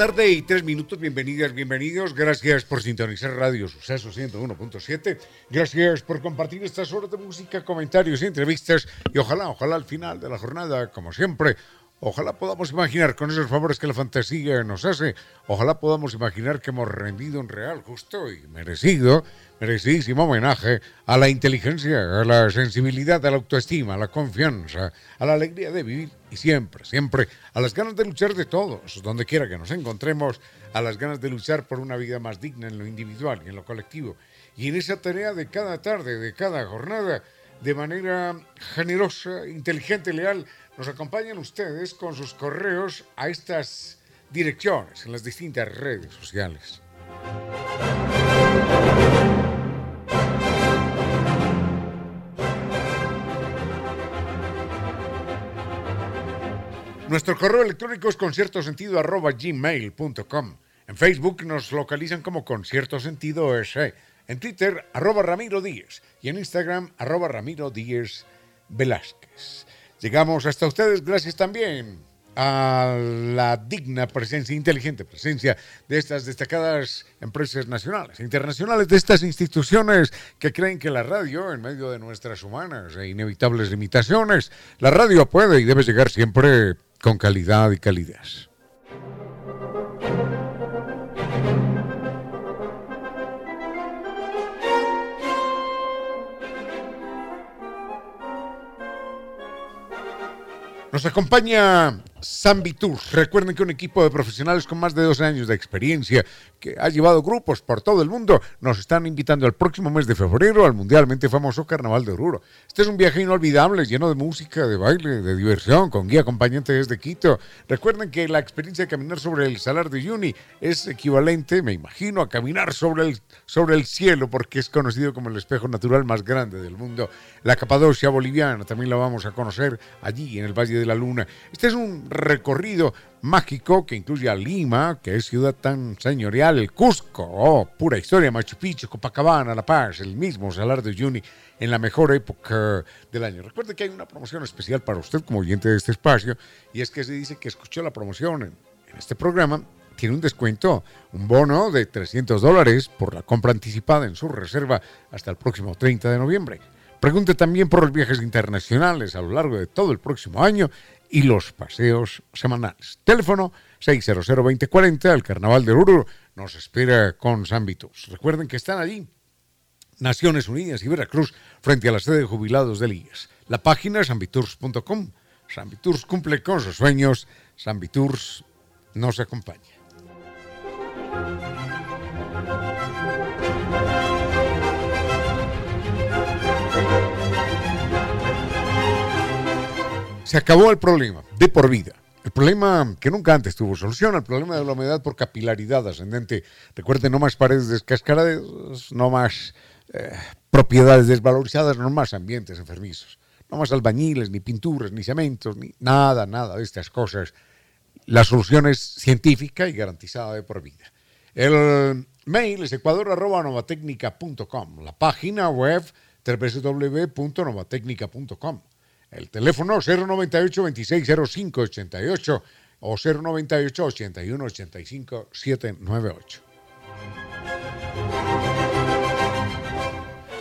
Tarde y 3 minutos, bienvenidas, bienvenidos. Gracias por sintonizar Radio Suceso 101.7. Gracias por compartir estas horas de música, comentarios y entrevistas. Y ojalá, ojalá al final de la jornada, como siempre, Ojalá podamos imaginar con esos favores que la fantasía nos hace, ojalá podamos imaginar que hemos rendido un real, justo y merecido, merecidísimo homenaje a la inteligencia, a la sensibilidad, a la autoestima, a la confianza, a la alegría de vivir y siempre, siempre a las ganas de luchar de todos, donde quiera que nos encontremos, a las ganas de luchar por una vida más digna en lo individual y en lo colectivo. Y en esa tarea de cada tarde, de cada jornada, de manera generosa, inteligente, leal, nos acompañan ustedes con sus correos a estas direcciones en las distintas redes sociales. Nuestro correo electrónico es conciertosentido.gmail.com. En Facebook nos localizan como Concierto Sentido S. En Twitter, arroba Ramiro Díez. Y en Instagram, arroba Ramiro Díez Velázquez. Llegamos hasta ustedes gracias también a la digna presencia, inteligente presencia de estas destacadas empresas nacionales e internacionales, de estas instituciones que creen que la radio, en medio de nuestras humanas e inevitables limitaciones, la radio puede y debe llegar siempre con calidad y calidez. Nos acompaña Zambi Tours. Recuerden que un equipo de profesionales con más de 12 años de experiencia que ha llevado grupos por todo el mundo nos están invitando el próximo mes de febrero al mundialmente famoso Carnaval de Oruro. Este es un viaje inolvidable, lleno de música, de baile, de diversión, con guía acompañante desde Quito. Recuerden que la experiencia de caminar sobre el Salar de Uyuni es equivalente, me imagino, a caminar sobre el, sobre el cielo porque es conocido como el espejo natural más grande del mundo. La Capadocia boliviana también la vamos a conocer allí en el Valle de la Luna. Este es un recorrido mágico que incluye a Lima, que es ciudad tan señorial, el Cusco, oh, pura historia, Machu Picchu, Copacabana, La Paz, el mismo Salar de Uyuni, en la mejor época del año. Recuerde que hay una promoción especial para usted como oyente de este espacio, y es que se dice que escuchó la promoción en, en este programa, tiene un descuento, un bono de 300 dólares por la compra anticipada en su reserva hasta el próximo 30 de noviembre. Pregunte también por los viajes internacionales a lo largo de todo el próximo año y los paseos semanales. Teléfono 600-2040, el Carnaval de Oruro nos espera con Sambitus. Recuerden que están allí Naciones Unidas y Veracruz frente a la sede de jubilados del IES. La página es sambitours.com. Sambitours cumple con sus sueños. Sambitours nos acompaña. Se acabó el problema, de por vida. El problema que nunca antes tuvo solución, el problema de la humedad por capilaridad ascendente. Recuerden, no más paredes descascaradas, no más eh, propiedades desvalorizadas, no más ambientes enfermizos. No más albañiles, ni pinturas, ni cementos, ni nada, nada de estas cosas. La solución es científica y garantizada de por vida. El mail es ecuador.novatecnica.com. La página web www.novatecnica.com. El teléfono 098-2605-88 o 098-81-85-798.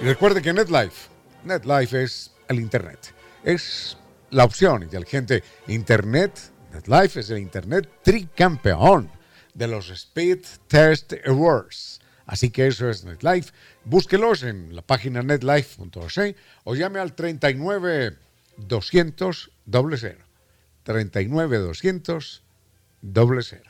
Y recuerde que NetLife, NetLife es el Internet, es la opción inteligente. Internet, NetLife es el Internet tricampeón de los Speed Test Awards. Así que eso es NetLife. Búsquelos en la página netlife.org o llame al 39 200 00. 39 200 00.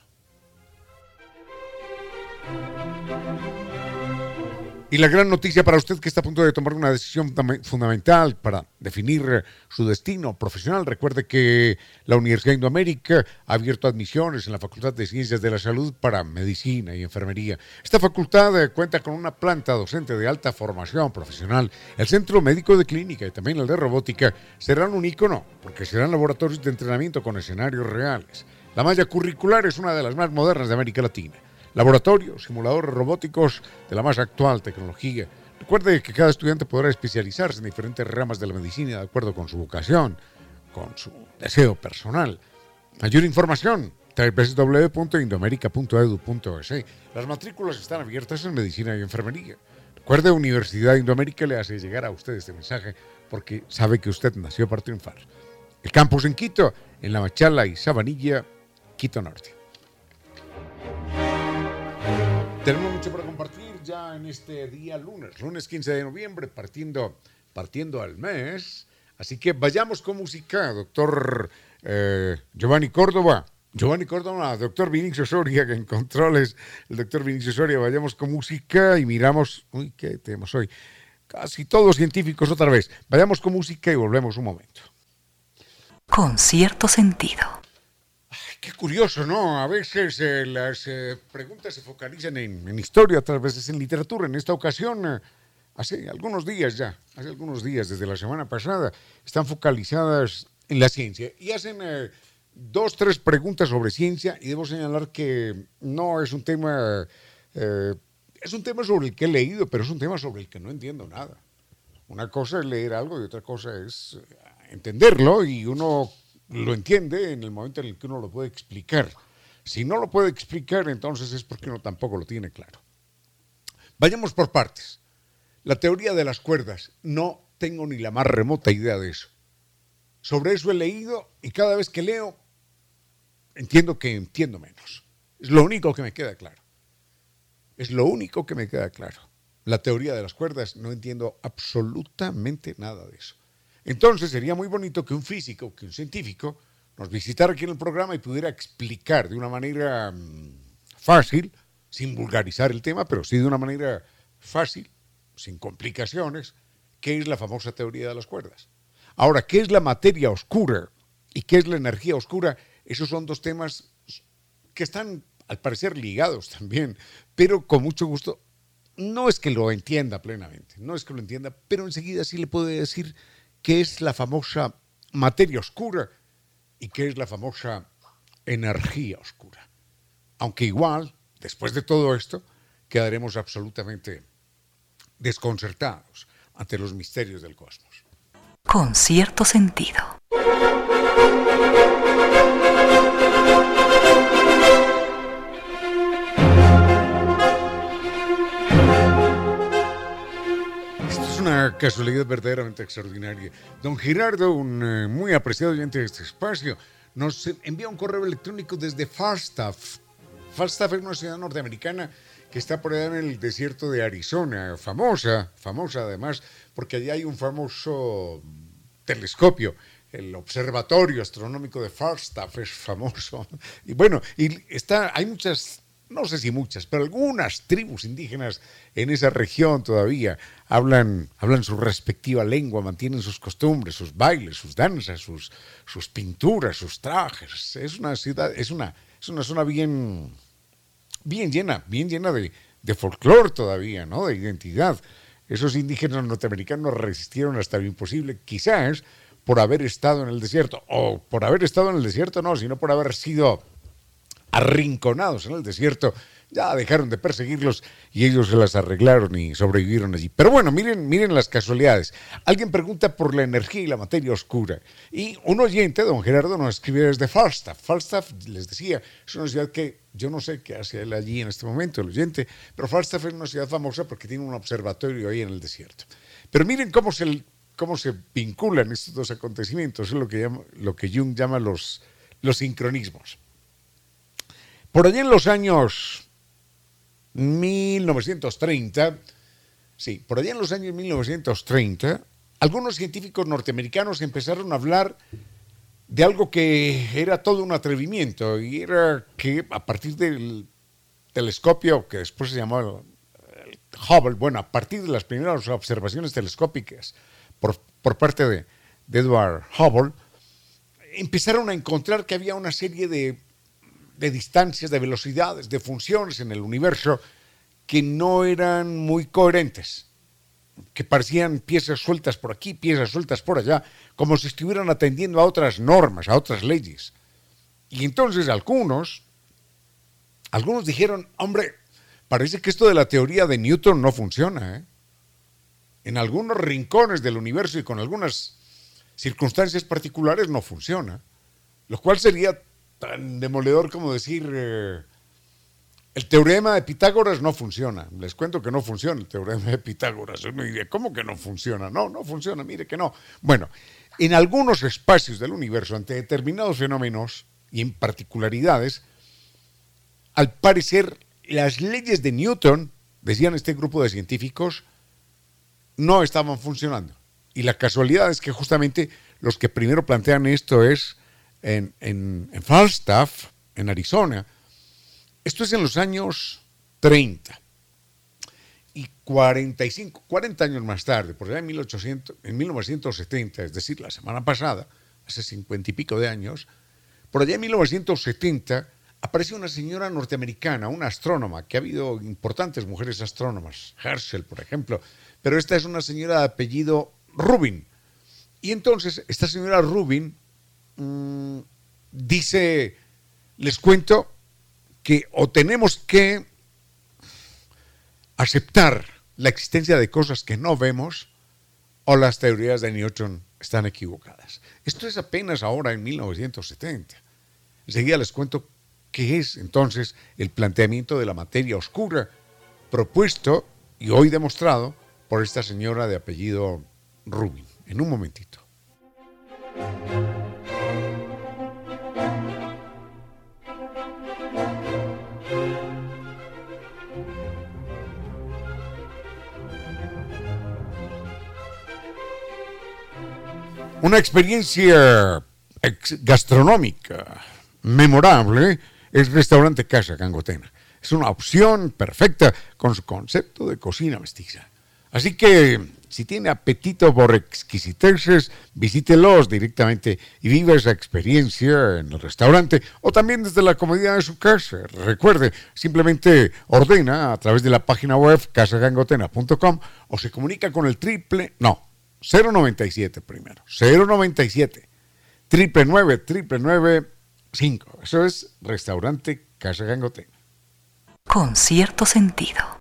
Y la gran noticia para usted que está a punto de tomar una decisión fundamental para definir eh, su destino profesional. Recuerde que la Universidad de Indoamérica ha abierto admisiones en la Facultad de Ciencias de la Salud para Medicina y Enfermería. Esta facultad eh, cuenta con una planta docente de alta formación profesional. El Centro Médico de Clínica y también el de Robótica serán un ícono porque serán laboratorios de entrenamiento con escenarios reales. La malla curricular es una de las más modernas de América Latina laboratorios, simuladores robóticos de la más actual tecnología. Recuerde que cada estudiante podrá especializarse en diferentes ramas de la medicina de acuerdo con su vocación, con su deseo personal. Mayor información, www.indoamerica.edu.es. Las matrículas están abiertas en medicina y enfermería. Recuerde, Universidad de Indoamérica le hace llegar a usted este mensaje porque sabe que usted nació para triunfar. El campus en Quito, en La Machala y Sabanilla, Quito Norte. Tenemos mucho para compartir ya en este día lunes, lunes 15 de noviembre, partiendo, partiendo al mes. Así que vayamos con música, doctor eh, Giovanni Córdoba. Giovanni Córdoba, doctor Vinicio Soria, que en controles, el doctor Vinicio Soria, vayamos con música y miramos, uy, ¿qué tenemos hoy? Casi todos científicos otra vez. Vayamos con música y volvemos un momento. Con cierto sentido. Qué curioso, ¿no? A veces eh, las eh, preguntas se focalizan en, historia, otras veces en literatura. En esta ocasión, eh, hace algunos días ya, hace algunos días, desde la semana pasada, están focalizadas en la ciencia y hacen dos, tres preguntas sobre ciencia y debo señalar que no es un tema, es un tema sobre el que he leído, pero es un tema sobre el que no entiendo nada. Una cosa es leer algo y otra cosa es entenderlo y uno lo entiende en el momento en el que uno lo puede explicar. Si no lo puede explicar, entonces es porque uno tampoco lo tiene claro. Vayamos por partes. La teoría de las cuerdas, no tengo ni la más remota idea de eso. Sobre eso he leído y cada vez que leo entiendo que entiendo menos. Es lo único que me queda claro. Es lo único que me queda claro. La teoría de las cuerdas, no entiendo absolutamente nada de eso. Entonces sería muy bonito que un físico, que un científico, nos visitara aquí en el programa y pudiera explicar de una manera mm, fácil, sin vulgarizar el tema, pero sí de una manera fácil, sin complicaciones, qué es la famosa teoría de las cuerdas. Ahora, ¿qué es la materia oscura y qué es la energía oscura? Esos son dos temas que están, al parecer, ligados también, pero con mucho gusto. No es que lo entienda plenamente, no es que lo entienda, pero enseguida sí le puedo decir qué es la famosa materia oscura y qué es la famosa energía oscura. Aunque igual, después de todo esto, quedaremos absolutamente desconcertados ante los misterios del cosmos. Con cierto sentido. Una casualidad verdaderamente extraordinaria. Don Gerardo, un eh, muy apreciado oyente de este espacio, nos envía un correo electrónico desde Falstaff. Falstaff es una ciudad norteamericana que está por allá en el desierto de Arizona, famosa, famosa además, porque allá hay un famoso telescopio. El observatorio astronómico de Falstaff es famoso. Y bueno, y está, hay muchas no sé si muchas, pero algunas tribus indígenas en esa región todavía hablan, hablan su respectiva lengua, mantienen sus costumbres, sus bailes, sus danzas, sus, pinturas, sus trajes. Es una ciudad, es una, es una zona bien, bien llena, bien llena de, de folclore todavía, ¿no? De identidad. Esos indígenas norteamericanos resistieron hasta lo imposible, quizás por haber estado en el desierto, o por haber estado en el desierto no, sino por haber sido arrinconados en el desierto, ya dejaron de perseguirlos y ellos se las arreglaron y sobrevivieron allí. Pero bueno, miren, miren las casualidades. Alguien pregunta por la energía y la materia oscura. Y un oyente, don Gerardo, nos escribe desde Falstaff. Falstaff, les decía, es una ciudad que yo no sé qué hace él allí en este momento, el oyente, pero Falstaff es una ciudad famosa porque tiene un observatorio ahí en el desierto. Pero miren cómo se, cómo se vinculan estos dos acontecimientos, es lo que, lo que Jung llama los, los sincronismos. Por allí en los años 1930, sí, por allá en los años 1930, algunos científicos norteamericanos empezaron a hablar de algo que era todo un atrevimiento y era que a partir del telescopio que después se llamó Hubble, bueno, a partir de las primeras observaciones telescópicas por, parte de, Edward Hubble, empezaron a encontrar que había una serie de, de distancias, de velocidades, de funciones en el universo que no eran muy coherentes que parecían piezas sueltas por aquí, piezas sueltas por allá, como si estuvieran atendiendo a otras normas, a otras leyes. Y entonces algunos, algunos dijeron, hombre, parece que esto de la teoría de Newton no funciona. ¿eh? En algunos rincones del universo y con algunas circunstancias particulares no funciona. Lo cual sería tan demoledor como decir, eh, el teorema de Pitágoras no funciona. Les cuento que no funciona el teorema de Pitágoras. Uno diría, ¿cómo que no funciona? No, no funciona, mire que no. Bueno, en algunos espacios del universo, ante determinados fenómenos y en particularidades, al parecer las leyes de Newton, decían este grupo de científicos, no estaban funcionando. Y la casualidad es que justamente los que primero plantean esto es en, en, Falstaff, en Arizona, esto es en los años 30. Y 45, 40 años más tarde, por allá en, 1800, en 1970, es decir, la semana pasada, hace 50 y pico de años, por allá en 1970 apareció una señora norteamericana, una astrónoma, que ha habido importantes mujeres astrónomas, Herschel, por ejemplo, pero esta es una señora de apellido Rubin. Y entonces, esta señora Rubin mmm, dice, les cuento, que o tenemos que aceptar la existencia de cosas que no vemos o las teorías de Newton están equivocadas. Esto es apenas ahora en 1970. Enseguida les cuento qué es entonces el planteamiento de la materia oscura propuesto y hoy demostrado por esta señora de apellido Rubin. En un momentito. Una experiencia gastronómica memorable es Restaurante Casa Cangotena. Es una opción perfecta con su concepto de cocina mestiza. Así que si tiene apetito por exquisiteces, visítelos directamente y viva esa experiencia en el restaurante o también desde la comodidad de su casa. Recuerde, simplemente ordena a través de la página web casagangotena.com o se comunica con el triple, no, 097 primero. 097. Triple 9, triple 9, 5. Eso es Restaurante Casa Gangote. Con cierto sentido.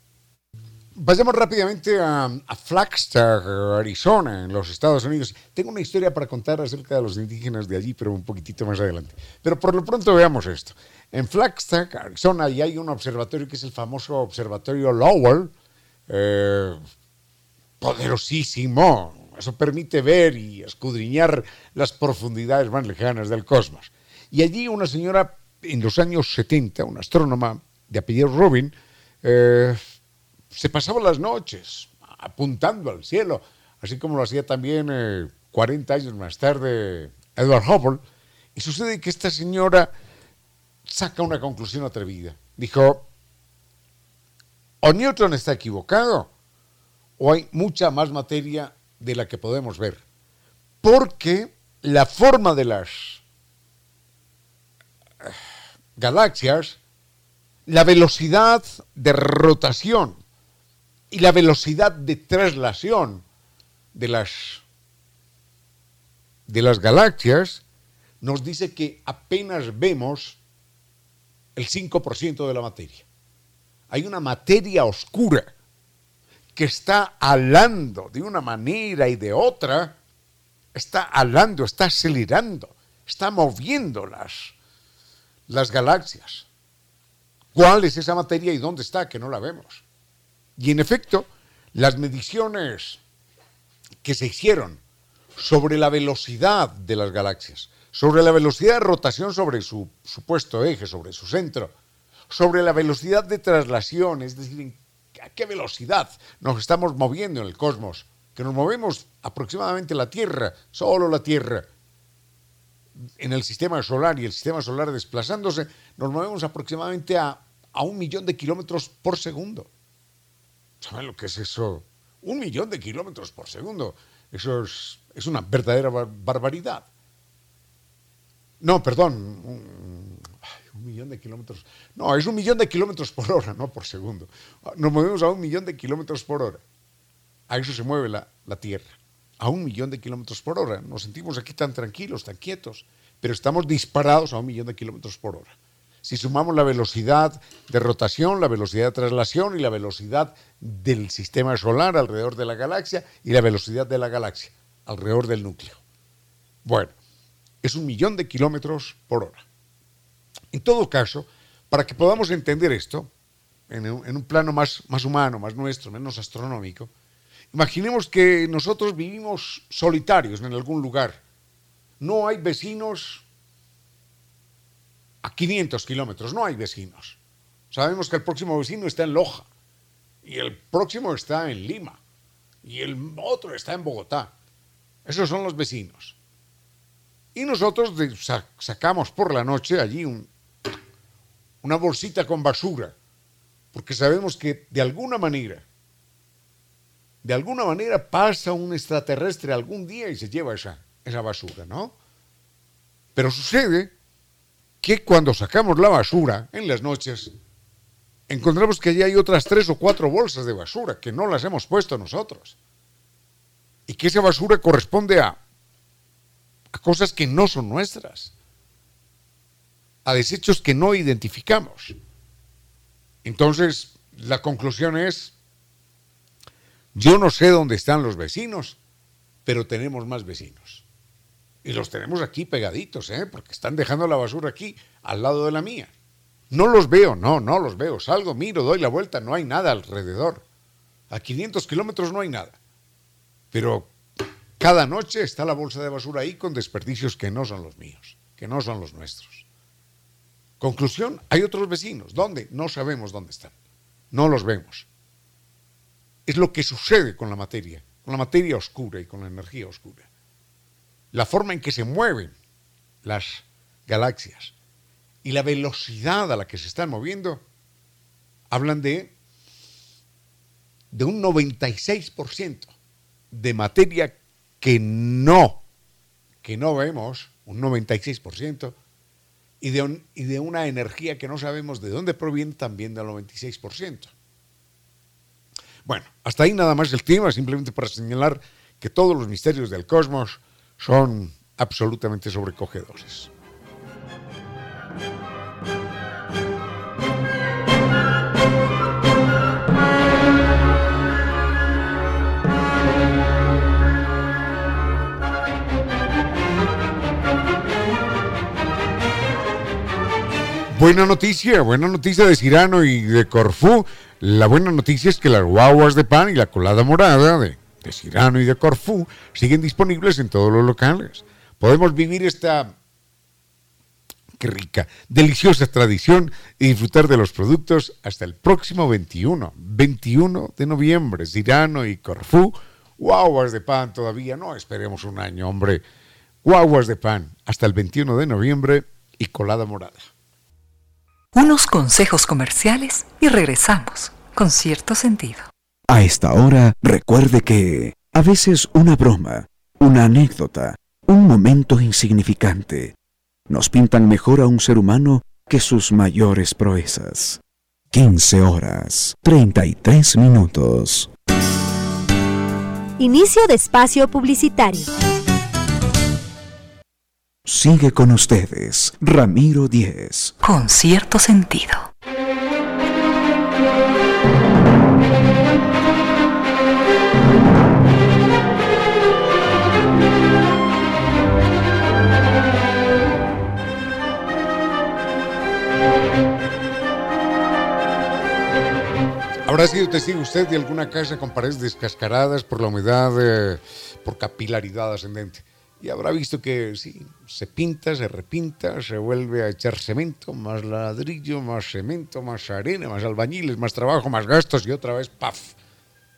Vayamos rápidamente a, a, Flagstaff, Arizona, en los Estados Unidos. Tengo una historia para contar acerca de los indígenas de allí, pero un poquitito más adelante. Pero por lo pronto veamos esto. En Flagstaff, Arizona, y hay un observatorio que es el famoso Observatorio Lowell, eh, poderosísimo, eso permite ver y escudriñar las profundidades más lejanas del cosmos. Y allí una señora en los años 70, una astrónoma de apellido Rubin, eh, se pasaba las noches apuntando al cielo, así como lo hacía también 40 eh, años más tarde Edward Hubble. Y sucede que esta señora saca una conclusión atrevida. Dijo, o Newton está equivocado, o hay mucha más materia de la que podemos ver. Porque la forma de las eh, galaxias, la velocidad de rotación y la velocidad de traslación de las, de las galaxias nos dice que apenas vemos el 5% de la materia. Hay una materia oscura que está alando de una manera y de otra, está alando, está acelerando, está moviendo las, las galaxias. ¿Cuál es esa materia y dónde está que no la vemos? Y en efecto, las mediciones que se hicieron sobre la velocidad de las galaxias, sobre la velocidad de rotación sobre su supuesto eje, sobre su centro, sobre la velocidad de traslación, es decir, a qué velocidad nos estamos moviendo en el cosmos, que nos movemos aproximadamente la Tierra, solo la Tierra, en el sistema solar y el sistema solar desplazándose, nos movemos aproximadamente a, a un millón de kilómetros por segundo. ¿Saben lo que es eso? Un millón de kilómetros por segundo. Eso es, es una verdadera barbaridad. No, perdón, un, millón de kilómetros. No, es un millón de kilómetros por hora, no por segundo. Nos movemos a un millón de kilómetros por hora. A eso se mueve la, la Tierra. A un millón de kilómetros por hora. Nos sentimos aquí tan tranquilos, tan quietos, pero estamos disparados a un millón de kilómetros por hora. Si sumamos la velocidad de rotación, la velocidad de traslación y la velocidad del sistema solar alrededor de la galaxia y la velocidad de la galaxia alrededor del núcleo. Bueno, es un millón de kilómetros por hora. En todo caso, para que podamos entender esto, en un, plano más, más humano, más nuestro, menos astronómico, imaginemos que nosotros vivimos solitarios en algún lugar. No hay vecinos a 500 kilómetros, no hay vecinos. Sabemos que el próximo vecino está en Loja, y el próximo está en Lima, y el otro está en Bogotá. Esos son los vecinos. Y nosotros sacamos por la noche allí un, una bolsita con basura, porque sabemos que de alguna manera, de alguna manera pasa un extraterrestre algún día y se lleva esa, esa basura, ¿no? Pero sucede que cuando sacamos la basura en las noches, encontramos que allí hay otras tres o cuatro bolsas de basura que no las hemos puesto nosotros. Y que esa basura corresponde a, a cosas que no son nuestras, a desechos que no identificamos. Entonces, la conclusión es, yo no sé dónde están los vecinos, pero tenemos más vecinos. Y los tenemos aquí pegaditos, ¿eh? porque están dejando la basura aquí, al lado de la mía. No los veo, no, no los veo. Salgo, miro, doy la vuelta, no hay nada alrededor. A 500 kilómetros no hay nada. Pero cada noche está la bolsa de basura ahí con desperdicios que no son los míos, que no son los nuestros. Conclusión, hay otros vecinos. ¿Dónde? No sabemos dónde están. No los vemos. Es lo que sucede con la materia, con la materia oscura y con la energía oscura. La forma en que se mueven las galaxias y la velocidad a la que se están moviendo hablan de, un 96% de materia que no, que no vemos, un 96%, y de, y de una energía que no sabemos de dónde proviene también del 96%. Bueno, hasta ahí nada más el tema, simplemente para señalar que todos los misterios del cosmos son absolutamente sobrecogedores. Buena noticia, buena noticia de Cirano y de Corfú. La buena noticia es que las guaguas de pan y la colada morada de, Cirano y de Corfú siguen disponibles en todos los locales. Podemos vivir esta, qué rica, deliciosa tradición y disfrutar de los productos hasta el próximo 21, 21 de noviembre. Cirano y Corfú, guaguas de pan todavía, no esperemos un año, hombre. Guaguas de pan hasta el 21 de noviembre y colada morada unos consejos comerciales y regresamos con cierto sentido. A esta hora, recuerde que a veces una broma, una anécdota, un momento insignificante, nos pintan mejor a un ser humano que sus mayores proezas. 15 horas, 33 minutos. Inicio de espacio publicitario. Sigue con ustedes, Ramiro Díez. Con cierto sentido. ¿Habrá sido testigo usted de alguna casa con paredes descascaradas por la humedad, eh, por capilaridad ascendente? Y habrá visto que sí, se pinta, se repinta, se vuelve a echar cemento, más ladrillo, más cemento, más arena, más albañiles, más trabajo, más gastos y otra vez, ¡paf!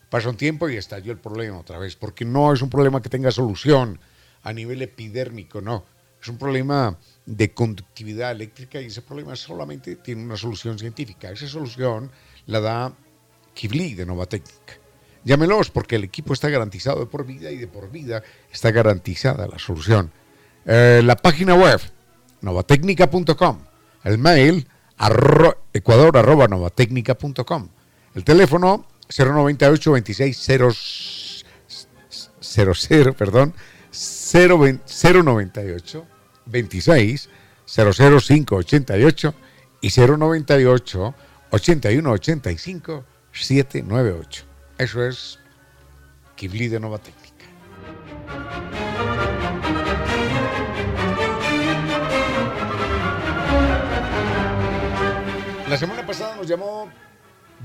Pasa un tiempo y estalló el problema otra vez, porque no es un problema que tenga solución a nivel epidérmico, no. Es un problema de conductividad eléctrica y ese problema solamente tiene una solución científica. Esa solución la da Kibli de Novatecnica. Llámelos porque el equipo está garantizado de por vida y de por vida está garantizada la solución. Eh, la página web, novatecnica.com. El mail, ecuador.novatecnica.com. El teléfono, 098 26 00, perdón, 098 26 00588 y 098 81 85 798. Eso es Kibli de Nova Técnica. La semana pasada nos llamó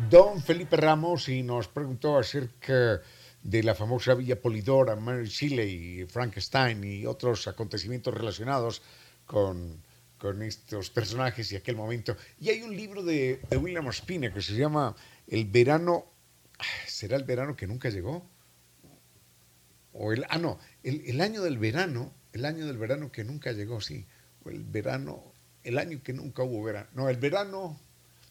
Don Felipe Ramos y nos preguntó acerca de la famosa Villa Polidora, Mary Shelley, Frankenstein y otros acontecimientos relacionados con, con, estos personajes y aquel momento. Y hay un libro de, William Ospina que se llama El verano, ¿será el verano que nunca llegó? O el, ah, no, el, el año del verano, el año del verano que nunca llegó, sí. O el verano, el año que nunca hubo verano. No, el verano,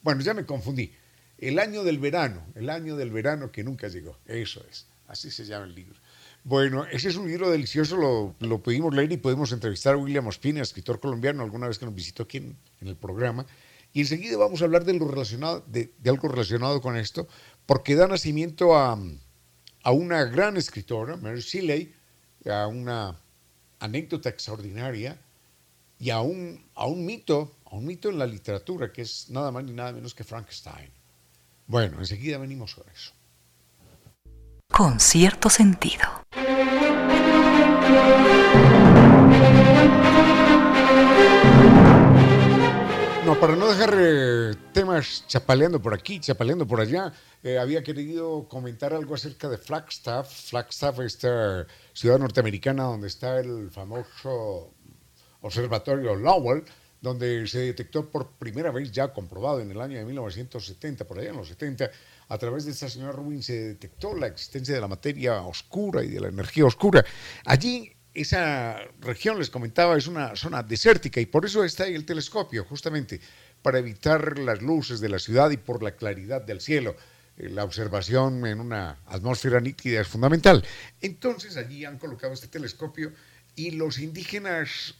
bueno, ya me confundí. El año del verano, el año del verano que nunca llegó. Eso es, así se llama el libro. Bueno, ese es un libro delicioso, lo, lo pudimos leer y podemos entrevistar a William Ospina, escritor colombiano, alguna vez que nos visitó aquí en, en el programa. Y enseguida vamos a hablar de, lo relacionado, de, de, algo relacionado con esto, porque da nacimiento a, a una gran escritora, Mary Shelley, a una anécdota extraordinaria y a un, a un mito, a un mito en la literatura, que es nada más ni nada menos que Frankenstein. Bueno, enseguida venimos con eso. Con cierto sentido. No, para no dejar eh, temas chapaleando por aquí, chapaleando por allá, eh, había querido comentar algo acerca de Flagstaff. Flagstaff, esta ciudad norteamericana donde está el famoso observatorio Lowell, donde se detectó por primera vez, ya comprobado en el año de 1970, por allá en los 70, a través de esta señora Rubin se detectó la existencia de la materia oscura y de la energía oscura. Allí, esa región, les comentaba, es una zona desértica y por eso está ahí el telescopio, justamente para evitar las luces de la ciudad y por la claridad del cielo. La observación en una atmósfera nítida es fundamental. Entonces allí han colocado este telescopio y los indígenas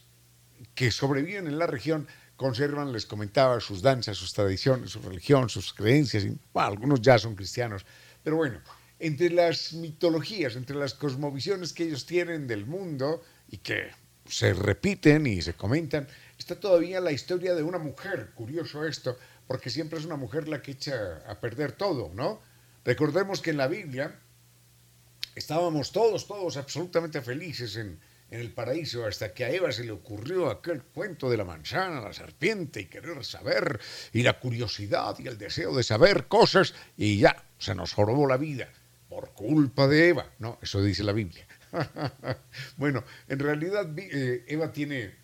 que sobreviven en la región conservan, les comentaba, sus danzas, sus tradiciones, su religión, sus creencias. Algunos ya son cristianos. Pero bueno, entre las mitologías, entre las cosmovisiones que ellos tienen del mundo y que se repiten y se comentan, está todavía la historia de una mujer. Curioso esto, porque siempre es una mujer la que echa a perder todo, ¿no? Recordemos que en la Biblia estábamos todos, todos absolutamente felices en, en el paraíso hasta que a Eva se le ocurrió aquel cuento de la manzana, la serpiente y querer saber y la curiosidad y el deseo de saber cosas y ya se nos jorobó la vida por culpa de Eva. No, eso dice la Biblia. bueno, en realidad eh, Eva tiene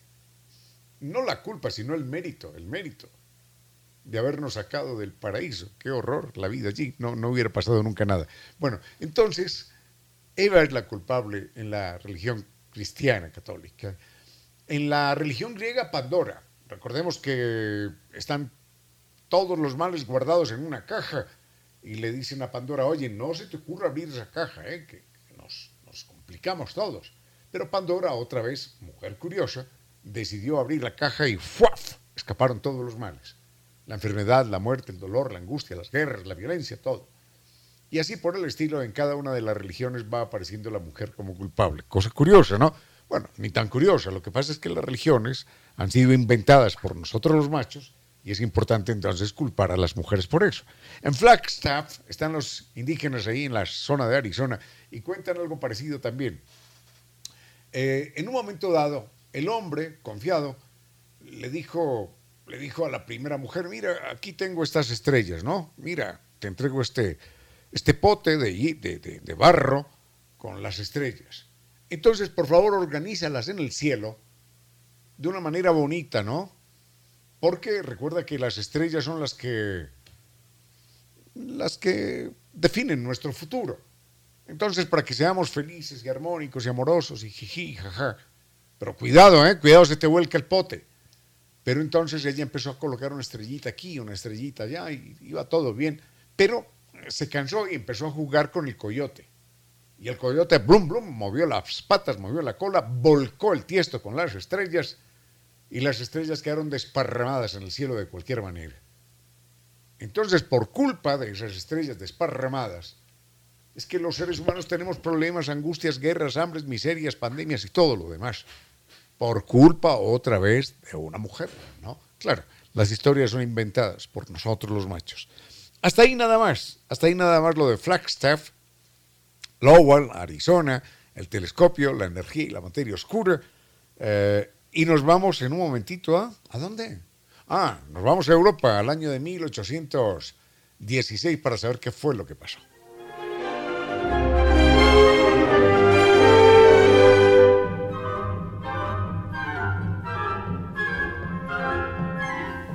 no la culpa, sino el mérito, el mérito de habernos sacado del paraíso. Qué horror la vida allí, no, no hubiera pasado nunca nada. Bueno, entonces Eva es la culpable en la religión cristiana católica. En la religión griega, Pandora. Recordemos que están todos los males guardados en una caja y le dicen a Pandora, oye, no se te ocurra abrir esa caja, ¿eh? que, nos, nos complicamos todos. Pero Pandora, otra vez, mujer curiosa, decidió abrir la caja y ¡fuaf! escaparon todos los males. La enfermedad, la muerte, el dolor, la angustia, las guerras, la violencia, todo. Y así por el estilo, en cada una de las religiones va apareciendo la mujer como culpable. Cosa curiosa, ¿no? Bueno, ni tan curiosa. Lo que pasa es que las religiones han sido inventadas por nosotros los machos y es importante entonces culpar a las mujeres por eso. En Flagstaff están los indígenas ahí en la zona de Arizona y cuentan algo parecido también. Eh, en un momento dado, el hombre, confiado, le dijo, le dijo a la primera mujer, mira, aquí tengo estas estrellas, ¿no? Mira, te entrego este, este pote de, de, de, de, barro con las estrellas. Entonces, por favor, organízalas en el cielo de una manera bonita, ¿no? Porque recuerda que las estrellas son las que las que definen nuestro futuro. Entonces, para que seamos felices y armónicos y amorosos y jiji, jaja. Pero cuidado, ¿eh? Cuidado, se te vuelca el pote. Pero entonces ella empezó a colocar una estrellita aquí, una estrellita allá, y iba todo bien. Pero se cansó y empezó a jugar con el coyote. Y el coyote, blum, blum, movió las patas, movió la cola, volcó el tiesto con las estrellas, y las estrellas quedaron desparramadas en el cielo de cualquier manera. Entonces, por culpa de esas estrellas desparramadas, es que los seres humanos tenemos problemas, angustias, guerras, hambres, miserias, pandemias y todo lo demás. Por culpa otra vez de una mujer, ¿no? Claro, las historias son inventadas por nosotros los machos. Hasta ahí nada más, hasta ahí nada más lo de Flagstaff, Lowell, Arizona, el telescopio, la energía y la materia oscura. Eh, y nos vamos en un momentito a... ¿A dónde? Ah, nos vamos a Europa al año de 1816 para saber qué fue lo que pasó.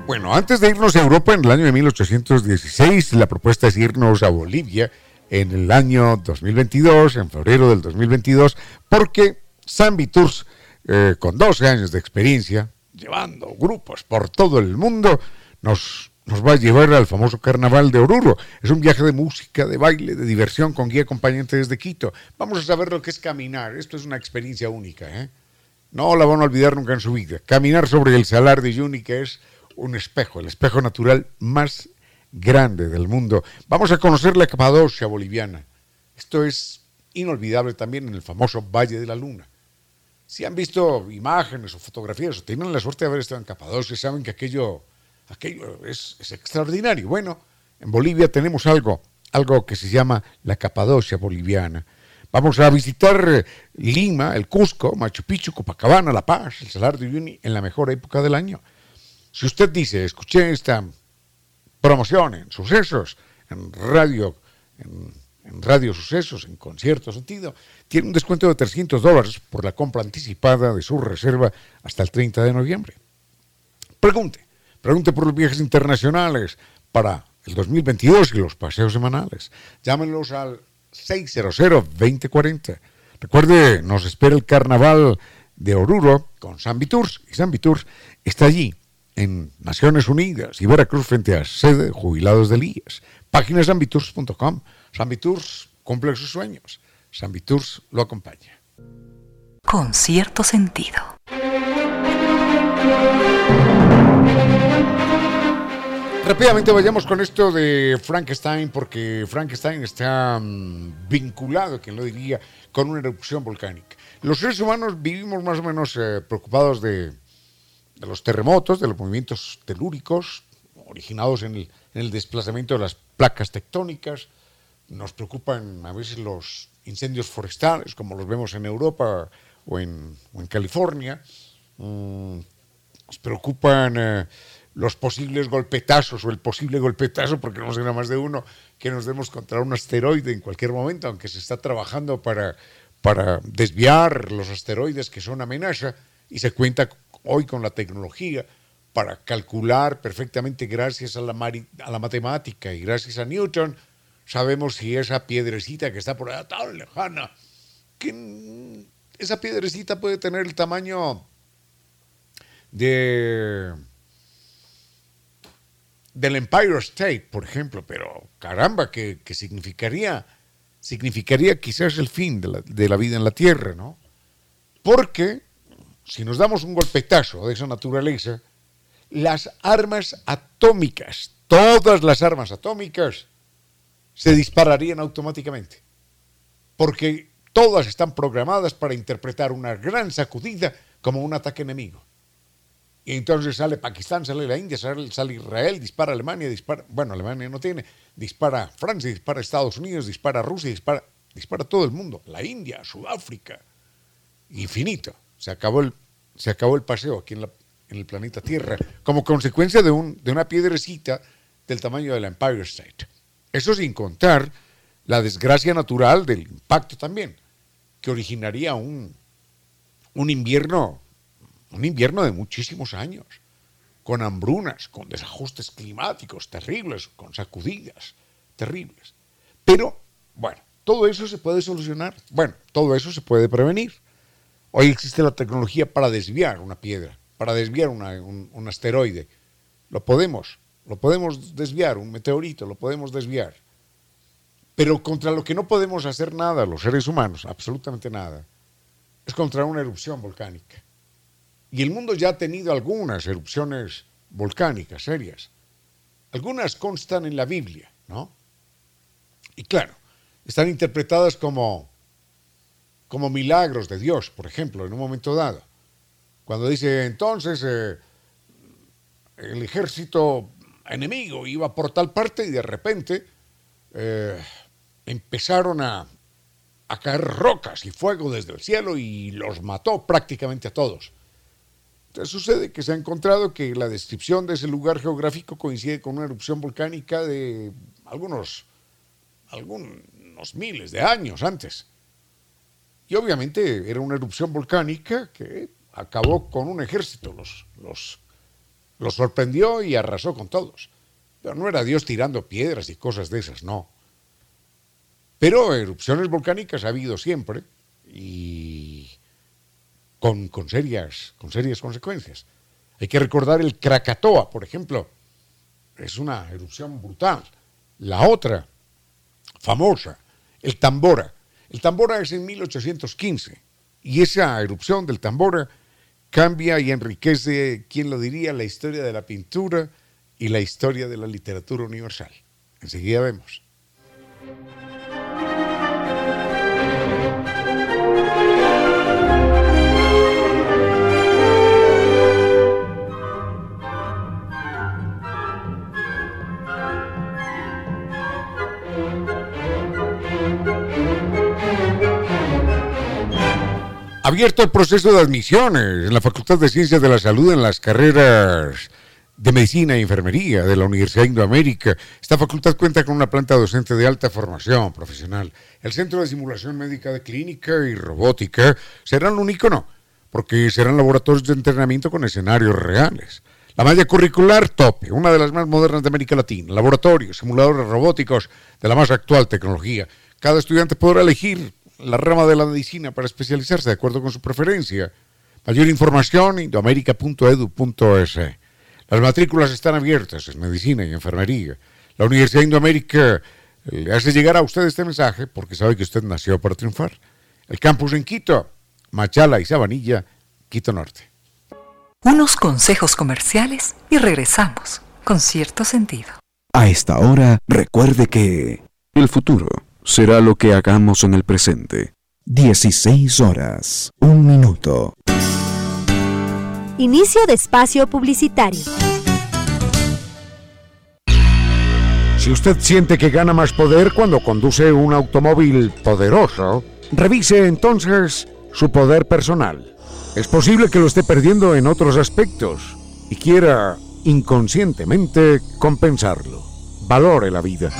Bueno, antes de irnos a Europa en el año de 1816, la propuesta es irnos a Bolivia en el año 2022, en febrero del 2022, porque San Viturs, eh, con 12 años de experiencia, llevando grupos por todo el mundo, nos, nos va a llevar al famoso Carnaval de Oruro. Es un viaje de música, de baile, de diversión con guía acompañante desde Quito. Vamos a saber lo que es caminar. Esto es una experiencia única. ¿eh? No la van a olvidar nunca en su vida. Caminar sobre el Salar de Uyuni, que es un espejo, el espejo natural más grande del mundo. Vamos a conocer la Capadocia boliviana. Esto es inolvidable también en el famoso Valle de la Luna. Si han visto imágenes o fotografías o tienen la suerte de haber estado en Capadocia, saben que aquello, aquello es, extraordinario. Bueno, en Bolivia tenemos algo, algo que se llama la Capadocia boliviana. Vamos a visitar Lima, el Cusco, Machu Picchu, Copacabana, La Paz, el Salar de Uyuni en la mejor época del año. Si usted dice, escuché esta promoción en sucesos, en radio, en, radio sucesos, en concierto sentido, tiene un descuento de 300 dólares por la compra anticipada de su reserva hasta el 30 de noviembre. Pregunte, pregunte por los viajes internacionales para el 2022 y los paseos semanales. Llámenlos al 600-2040. Recuerde, nos espera el carnaval de Oruro con San Viturs y San Viturs está allí en Naciones Unidas y Veracruz frente a sede de jubilados del IES. Páginas ambiturs.com. Viturs cumple sus sueños. Viturs lo acompaña. Con cierto sentido. Rápidamente vayamos con esto de Frankenstein, porque Frankenstein está mm, vinculado, quien lo diría, con una erupción volcánica. Los seres humanos vivimos más o menos eh, preocupados de, de los terremotos, de los movimientos telúricos originados en el, desplazamiento de las placas tectónicas. Nos preocupan a veces los incendios forestales, como los vemos en Europa o en, California. Mm, nos preocupan eh, los posibles golpetazos o el posible golpetazo, porque no será más de uno, que nos demos contra un asteroide en cualquier momento, aunque se está trabajando para, para desviar los asteroides que son amenaza y se cuenta hoy con la tecnología para calcular perfectamente gracias a la, a la matemática y gracias a Newton, sabemos si esa piedrecita que está por allá tan lejana, que esa piedrecita puede tener el tamaño de del Empire State, por ejemplo, pero caramba, que, significaría, significaría quizás el fin de la, de la vida en la Tierra, ¿no? Porque si nos damos un golpetazo de esa naturaleza, las armas atómicas, todas las armas atómicas, se dispararían automáticamente. Porque todas están programadas para interpretar una gran sacudida como un ataque enemigo. Y entonces sale Pakistán, sale la India, sale, Israel, dispara Alemania, dispara, bueno, Alemania no tiene, dispara Francia, dispara Estados Unidos, dispara Rusia, dispara, dispara todo el mundo, la India, Sudáfrica, infinito se acabó el, se acabó el paseo aquí en, el planeta Tierra, como consecuencia de, un, de una piedrecita del tamaño del Empire State. Eso sin contar la desgracia natural del impacto también, que originaría un, un invierno, un invierno de muchísimos años, con hambrunas, con desajustes climáticos terribles, con sacudidas terribles. Pero, bueno, todo eso se puede solucionar. Bueno, todo eso se puede prevenir. Hoy existe la tecnología para desviar una piedra, para desviar un, un asteroide. Lo podemos, lo podemos desviar, un meteorito, lo podemos desviar. Pero contra lo que no podemos hacer nada los seres humanos, absolutamente nada, es contra una erupción volcánica. Y el mundo ya ha tenido algunas erupciones volcánicas serias. Algunas constan en la Biblia, ¿no? Y claro, están interpretadas como, como milagros de Dios, por ejemplo, en un momento dado. Cuando dice entonces eh, el ejército enemigo iba por tal parte y de repente eh, empezaron a, caer rocas y fuego desde el cielo y los mató prácticamente a todos. Entonces sucede que se ha encontrado que la descripción de ese lugar geográfico coincide con una erupción volcánica de algunos, algunos miles de años antes. Y obviamente era una erupción volcánica que acabó con un ejército, los, los, los sorprendió y arrasó con todos. Pero no era Dios tirando piedras y cosas de esas, no. Pero erupciones volcánicas ha habido siempre y con, con, serias, con serias consecuencias. Hay que recordar el Krakatoa, por ejemplo. Es una erupción brutal. La otra, famosa, el Tambora. El Tambora es en 1815 y esa erupción del Tambora cambia y enriquece, ¿quién lo diría?, la historia de la pintura y la historia de la literatura universal. Enseguida vemos. Abierto el proceso de admisiones en la Facultad de Ciencias de la Salud en las carreras de Medicina e Enfermería de la Universidad de Indoamérica. Esta facultad cuenta con una planta docente de alta formación profesional. El Centro de Simulación Médica de Clínica y Robótica será un ícono, porque serán laboratorios de entrenamiento con escenarios reales. La malla curricular TOPE, una de las más modernas de América Latina. Laboratorios, simuladores robóticos de la más actual tecnología. Cada estudiante podrá elegir la rama de la medicina para especializarse de acuerdo con su preferencia. Mayor información, indoamerica.edu.es. Las matrículas están abiertas en medicina y enfermería. La Universidad de Indoamérica eh, le hace llegar a usted este mensaje porque sabe que usted nació para triunfar. El campus en Quito, Machala y Sabanilla, Quito Norte. Unos consejos comerciales y regresamos con cierto sentido. A esta hora, recuerde que el futuro será lo que hagamos en el presente. 16 horas, un minuto. Inicio de espacio publicitario. Si usted siente que gana más poder cuando conduce un automóvil poderoso, revise entonces su poder personal. Es posible que lo esté perdiendo en otros aspectos y quiera inconscientemente compensarlo. Valore la vida.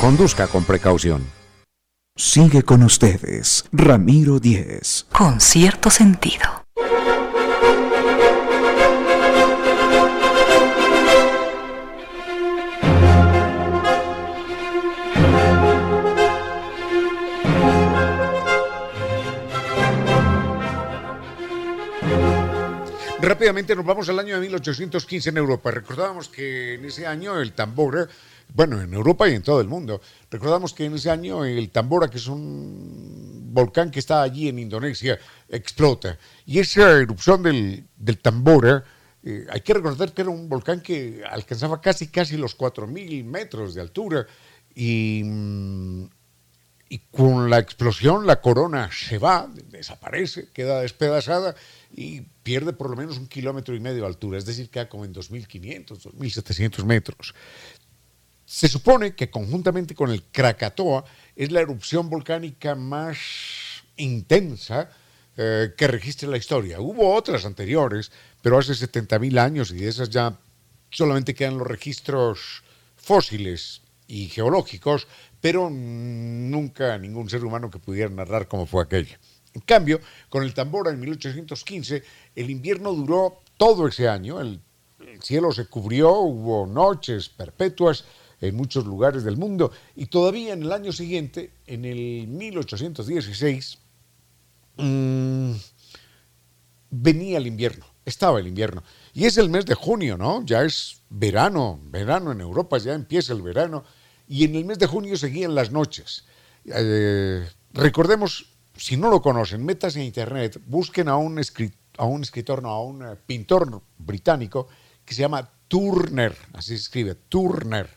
Conduzca con precaución. Sigue con ustedes, Ramiro Díez. Con cierto sentido. Rápidamente nos vamos al año de 1815 en Europa. Recordábamos que en ese año el tambor bueno, en Europa y en todo el mundo. Recordamos que en ese año el Tambora, que es un volcán que está allí en Indonesia, explota. Y esa erupción del, Tambora, eh, hay que recordar que era un volcán que alcanzaba casi, casi los 4.000 metros de altura y, mm, y con la explosión la corona se va, desaparece, queda despedazada y pierde por lo menos un kilómetro y medio de altura, es decir, queda como en 2.500, 2.700 metros. Se supone que conjuntamente con el Krakatoa es la erupción volcánica más intensa eh, que registra la historia. Hubo otras anteriores, pero hace 70.000 años y de esas ya solamente quedan los registros fósiles y geológicos, pero nunca ningún ser humano que pudiera narrar cómo fue aquella. En cambio, con el Tambora en 1815, el invierno duró todo ese año, el cielo se cubrió, hubo noches perpetuas en muchos lugares del mundo. Y todavía en el año siguiente, en el 1816, mmm, venía el invierno, estaba el invierno. Y es el mes de junio, ¿no? Ya es verano, verano en Europa, ya empieza el verano. Y en el mes de junio seguían las noches. Eh, recordemos, si no lo conocen, metas en internet, busquen a un, a un escritor, no, a un pintor británico que se llama Turner, así se escribe, Turner.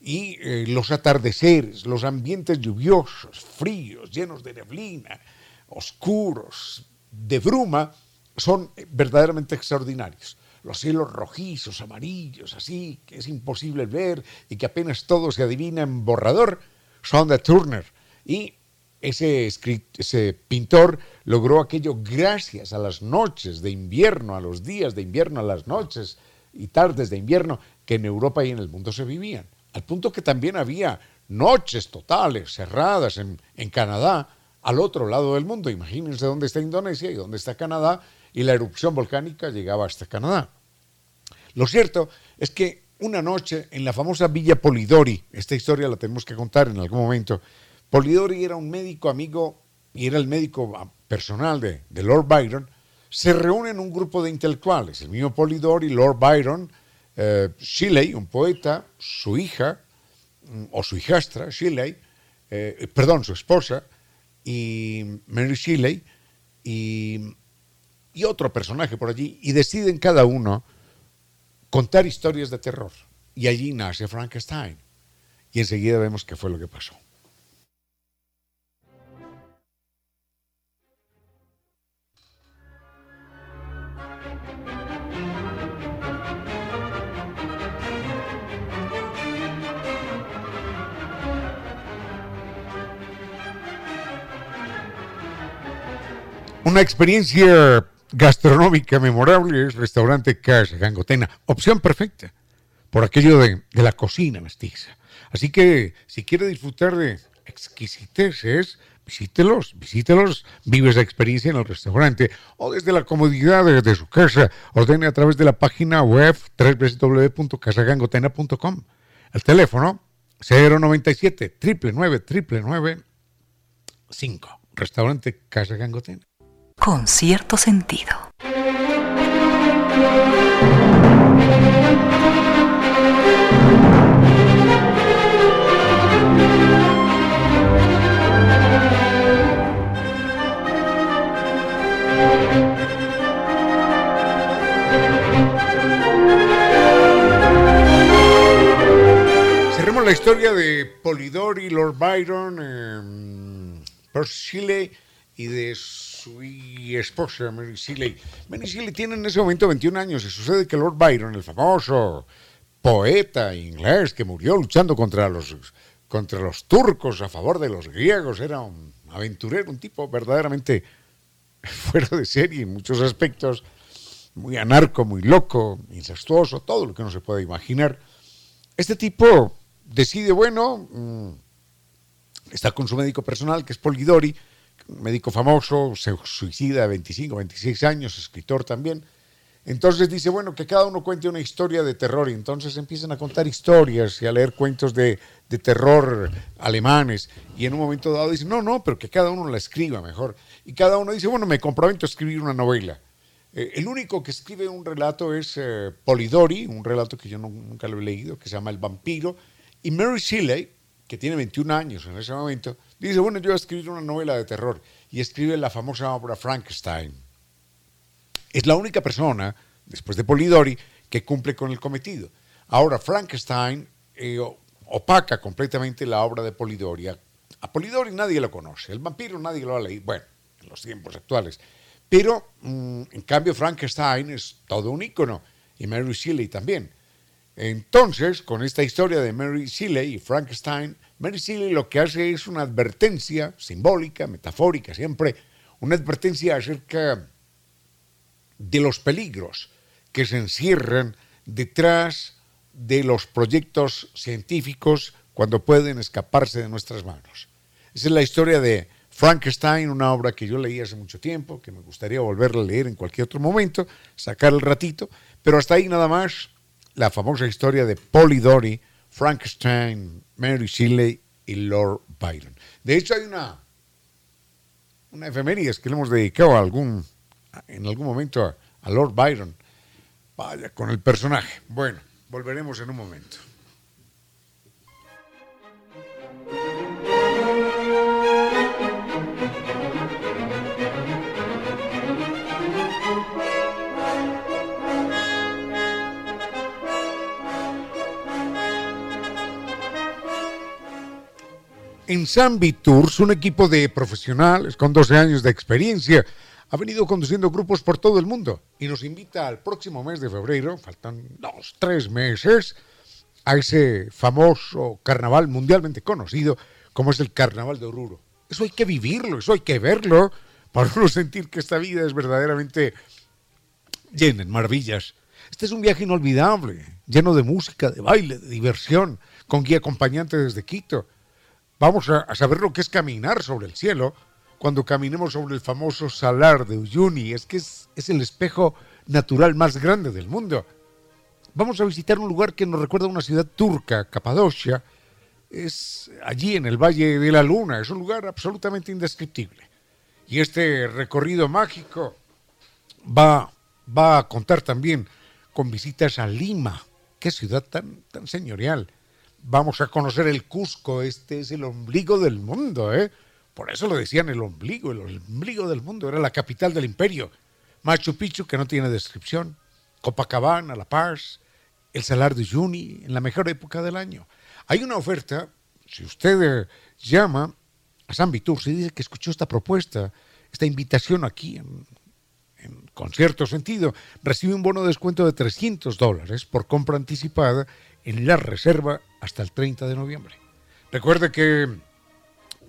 Y eh, los atardeceres, los ambientes lluviosos, fríos, llenos de neblina, oscuros, de bruma, son verdaderamente extraordinarios. Los cielos rojizos, amarillos, así, que es imposible ver y que apenas todo se adivina en borrador, son de Turner. Y ese, ese pintor logró aquello gracias a las noches de invierno, a los días de invierno, a las noches y tardes de invierno que en Europa y en el mundo se vivían. Al punto que también había noches totales, cerradas en, Canadá, al otro lado del mundo. Imagínense dónde está Indonesia y dónde está Canadá, y la erupción volcánica llegaba hasta Canadá. Lo cierto es que una noche en la famosa Villa Polidori, esta historia la tenemos que contar en algún momento, Polidori era un médico amigo y era el médico personal de, Lord Byron, se reúnen un grupo de intelectuales, el mismo Polidori, Lord Byron, eh, Shelley, un poeta, su hija, mm, o su hijastra, Shelley, eh, perdón, su esposa, y Mary Shelley, y y otro personaje por allí, y deciden cada uno contar historias de terror. Y allí nace Frankenstein. Y enseguida vemos qué fue lo que pasó. Una experiencia gastronómica memorable es restaurante Casa Gangotena. Opción perfecta por aquello de, la cocina mestiza. Así que si quiere disfrutar de exquisiteces, visítelos, visítelos, vive esa experiencia en el restaurante o desde la comodidad de, su casa. Ordene a través de la página web www.casagangotena.com. El teléfono 097 999 5. Restaurante Casa Gangotena con cierto sentido. Cerremos la historia de Polidori, Lord Byron, eh, Percy y de su esposa, Mary Shelley. Mary Shelley tiene en ese momento 21 años y sucede que Lord Byron, el famoso poeta inglés que murió luchando contra los, contra los turcos a favor de los griegos, era un aventurero, un tipo verdaderamente fuera de serie en muchos aspectos, muy anarco, muy loco, incestuoso, todo lo que no se puede imaginar. Este tipo decide, bueno, mm, está con su médico personal, que es Polidori, médico famoso, se suicida a 25, 26 años, escritor también. Entonces dice, bueno, que cada uno cuente una historia de terror y entonces empiezan a contar historias y a leer cuentos de, terror alemanes y en un momento dado dice, no, no, pero que cada uno la escriba mejor. Y cada uno dice, bueno, me comprometo a escribir una novela. Eh, el único que escribe un relato es eh, Polidori, un relato que yo nunca lo he leído, que se llama El vampiro, y Mary Shelley, que tiene 21 años en ese momento, dice, bueno, yo voy a escribir una novela de terror y escribe la famosa obra Frankenstein. Es la única persona, después de Polidori, que cumple con el cometido. Ahora, Frankenstein eh, opaca completamente la obra de Polidori. A Polidori nadie lo conoce, el vampiro nadie lo ha leído, bueno, en los tiempos actuales. Pero, mm, en cambio, Frankenstein es todo un ícono, y Mary Shelley también. Entonces, con esta historia de Mary Shelley y Frankenstein, Mary Shelley lo que hace es una advertencia simbólica, metafórica siempre, una advertencia acerca de los peligros que se encierran detrás de los proyectos científicos cuando pueden escaparse de nuestras manos. Esa es la historia de Frankenstein, una obra que yo leí hace mucho tiempo, que me gustaría volverla a leer en cualquier otro momento, sacar el ratito, pero hasta ahí nada más la famosa historia de Polidori, Frankenstein, Mary Shelley y Lord Byron. De hecho, hay una, una efemérides que le hemos dedicado algún, en algún momento a, a Lord Byron. Vaya, con el personaje. Bueno, volveremos en un momento. En San Tours, un equipo de profesionales con 12 años de experiencia, ha venido conduciendo grupos por todo el mundo y nos invita al próximo mes de febrero, faltan dos, tres meses, a ese famoso carnaval mundialmente conocido como es el Carnaval de Oruro. Eso hay que vivirlo, eso hay que verlo, para uno sentir que esta vida es verdaderamente llena de maravillas. Este es un viaje inolvidable, lleno de música, de baile, de diversión, con guía acompañante desde Quito Vamos a, saber lo que es caminar sobre el cielo cuando caminemos sobre el famoso salar de Uyuni. Es que es, el espejo natural más grande del mundo. Vamos a visitar un lugar que nos recuerda a una ciudad turca, Capadocia. Es allí en el Valle de la Luna. Es un lugar absolutamente indescriptible. Y este recorrido mágico va, va a contar también con visitas a Lima. Qué ciudad tan señorial vamos a conocer el Cusco, este es el ombligo del mundo, ¿eh? Por eso lo decían el ombligo, el ombligo del mundo, era la capital del imperio. Machu Picchu, que no tiene descripción, Copacabana, La Paz, el Salar de Uyuni, en la mejor época del año. Hay una oferta, si usted eh, llama a San Vitur, se dice que escuchó esta propuesta, esta invitación aquí en, con cierto sentido, recibe un bono de descuento de 300 dólares por compra anticipada en la reserva hasta el 30 de noviembre. Recuerde que,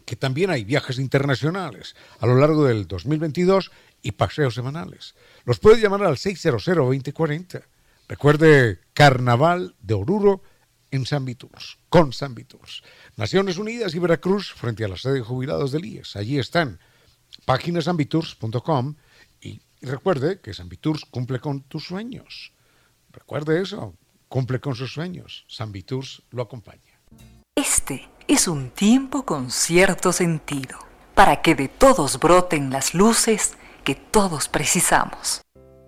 que también hay viajes internacionales a lo largo del 2022 y paseos semanales. Los puede llamar al 600-2040. Recuerde Carnaval de Oruro en San Viturs, con San Viturs. Naciones Unidas y Veracruz frente a la sede de jubilados del IES. Allí están páginasanviturs.com y, y recuerde que San Viturs cumple con tus sueños. Recuerde eso, cumple con sus sueños. San Viturs lo acompaña. Este es un tiempo con cierto sentido, para que de todos broten las luces que todos precisamos.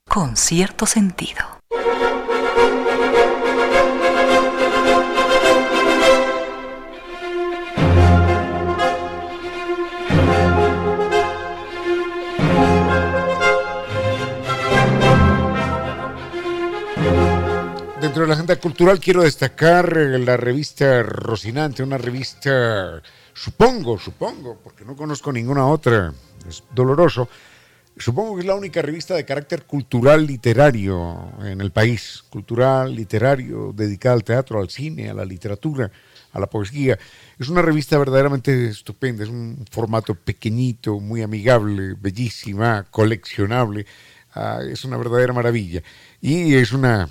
Con cierto sentido. Dentro de la agenda cultural quiero destacar eh, la revista Rocinante, una revista, supongo, supongo, porque no conozco ninguna otra, es doloroso, supongo que es la única revista de carácter cultural literario en el país, cultural, literario, dedicada al teatro, al cine, a la literatura, a la poesía. Es una revista verdaderamente estupenda, es un formato pequeñito, muy amigable, bellísima, coleccionable. Ah, es una verdadera maravilla. Y es una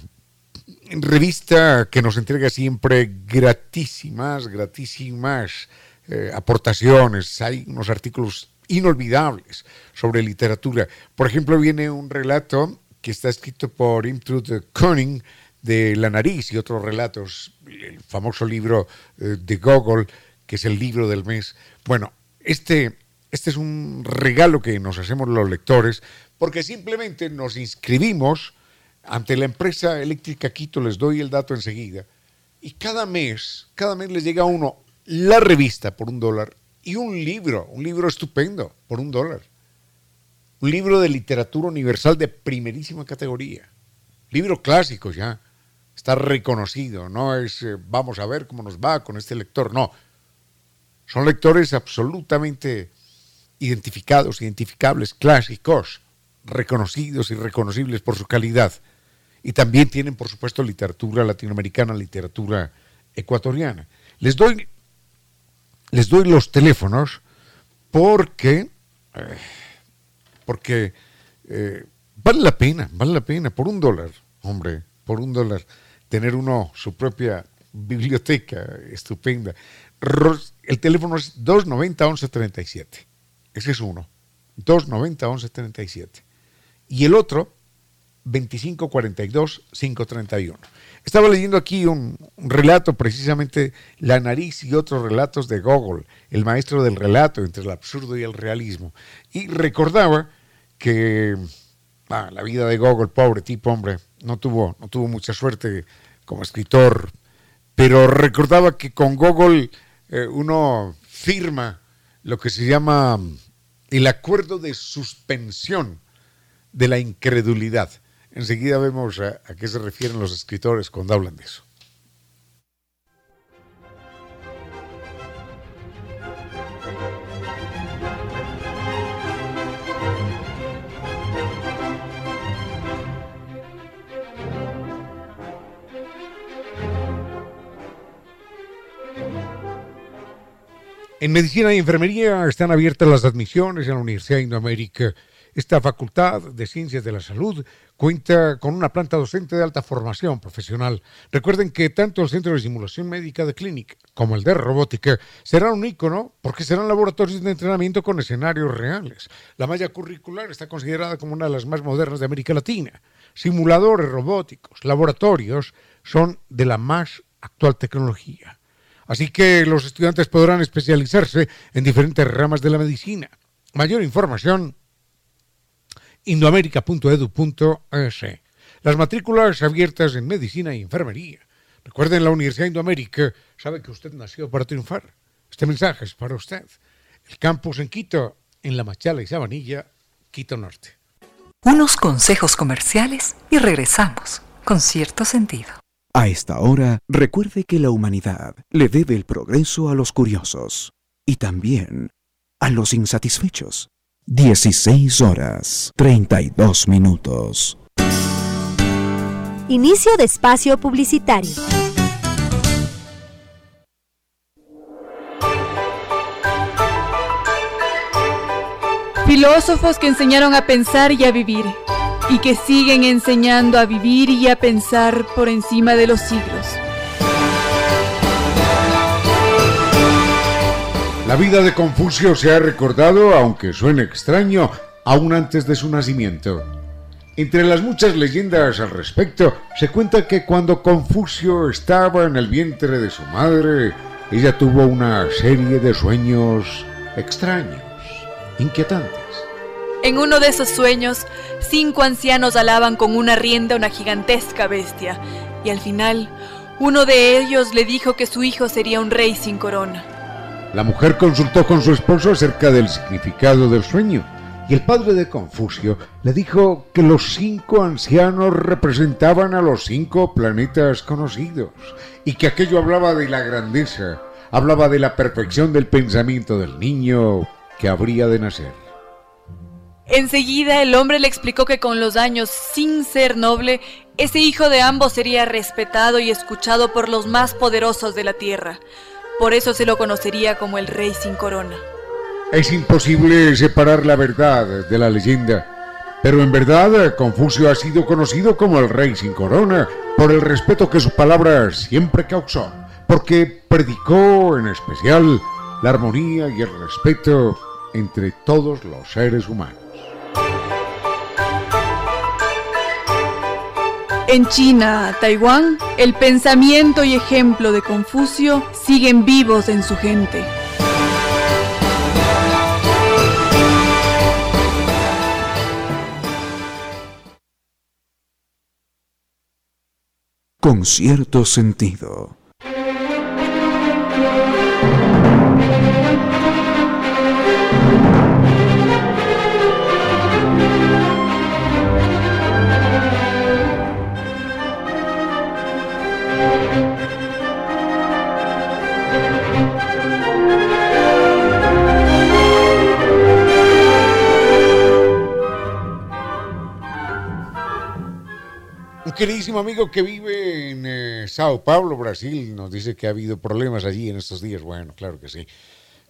revista que nos entrega siempre gratísimas, gratísimas eh, aportaciones. Hay unos artículos inolvidables sobre literatura. Por ejemplo, viene un relato que está escrito por Imtrude Koenig de La nariz y otros relatos, el famoso libro eh, de Gogol, que es el libro del mes. Bueno, este, este es un regalo que nos hacemos los lectores porque simplemente nos inscribimos ante la empresa eléctrica Quito, les doy el dato enseguida, y cada mes, cada mes les llega a uno la revista por un dólar y un libro, un libro estupendo por un dólar. Un libro de literatura universal de primerísima categoría. Libro clásico ya. Está reconocido. No es eh, vamos a ver cómo nos va con este lector. No. Son lectores absolutamente identificados, identificables, clásicos, reconocidos y reconocibles por su calidad. Y también tienen, por supuesto, literatura latinoamericana, literatura ecuatoriana. Les doy, les doy los teléfonos porque, eh, porque eh, vale la pena, vale la pena, por un dólar, hombre, por un dólar, tener uno su propia biblioteca estupenda. El teléfono es 290-1137. Ese es uno. 290-1137. Y el otro, 2542-531. Estaba leyendo aquí un, relato, precisamente La nariz y otros relatos de Gogol, el maestro del relato entre el absurdo y el realismo. Y recordaba que la vida de Gogol, pobre tipo, hombre, no tuvo, no tuvo mucha suerte como escritor, pero recordaba que con Gogol eh, uno firma lo que se llama el acuerdo de suspensión de la incredulidad. Enseguida vemos a, qué se refieren los escritores cuando hablan de eso. En medicina y enfermería están abiertas las admisiones en la Universidad de Indoamérica. Esta facultad de ciencias de la salud cuenta con una planta docente de alta formación profesional. Recuerden que tanto el Centro de Simulación Médica de Clinic como el de Robótica serán un ícono porque serán laboratorios de entrenamiento con escenarios reales. La malla curricular está considerada como una de las más modernas de América Latina. Simuladores robóticos, laboratorios son de la más actual tecnología. Así que los estudiantes podrán especializarse en diferentes ramas de la medicina. Mayor información, indoamerica.edu.es. Las matrículas abiertas en medicina y enfermería. Recuerden, la Universidad de Indoamérica sabe que usted nació para triunfar. Este mensaje es para usted. El campus en Quito, en La Machala y Sabanilla, Quito Norte. Unos consejos comerciales y regresamos con cierto sentido. A esta hora, recuerde que la humanidad le debe el progreso a los curiosos y también a los insatisfechos. 16 horas 32 minutos. Inicio de espacio publicitario. Filósofos que enseñaron a pensar y a vivir y que siguen enseñando a vivir y a pensar por encima de los siglos. La vida de Confucio se ha recordado, aunque suene extraño, aún antes de su nacimiento. Entre las muchas leyendas al respecto, se cuenta que cuando Confucio estaba en el vientre de su madre, ella tuvo una serie de sueños extraños, inquietantes. En uno de esos sueños, cinco ancianos alaban con una rienda una gigantesca bestia, y al final, uno de ellos le dijo que su hijo sería un rey sin corona. La mujer consultó con su esposo acerca del significado del sueño, y el padre de Confucio le dijo que los cinco ancianos representaban a los cinco planetas conocidos, y que aquello hablaba de la grandeza, hablaba de la perfección del pensamiento del niño que habría de nacer. Enseguida el hombre le explicó que con los años, sin ser noble, ese hijo de ambos sería respetado y escuchado por los más poderosos de la tierra. Por eso se lo conocería como el rey sin corona. Es imposible separar la verdad de la leyenda, pero en verdad Confucio ha sido conocido como el rey sin corona por el respeto que su palabra siempre causó, porque predicó en especial la armonía y el respeto entre todos los seres humanos. En China, Taiwán, el pensamiento y ejemplo de Confucio siguen vivos en su gente. Con cierto sentido. Queridísimo amigo que vive en eh, Sao Paulo, Brasil, nos dice que ha habido problemas allí en estos días. Bueno, claro que sí.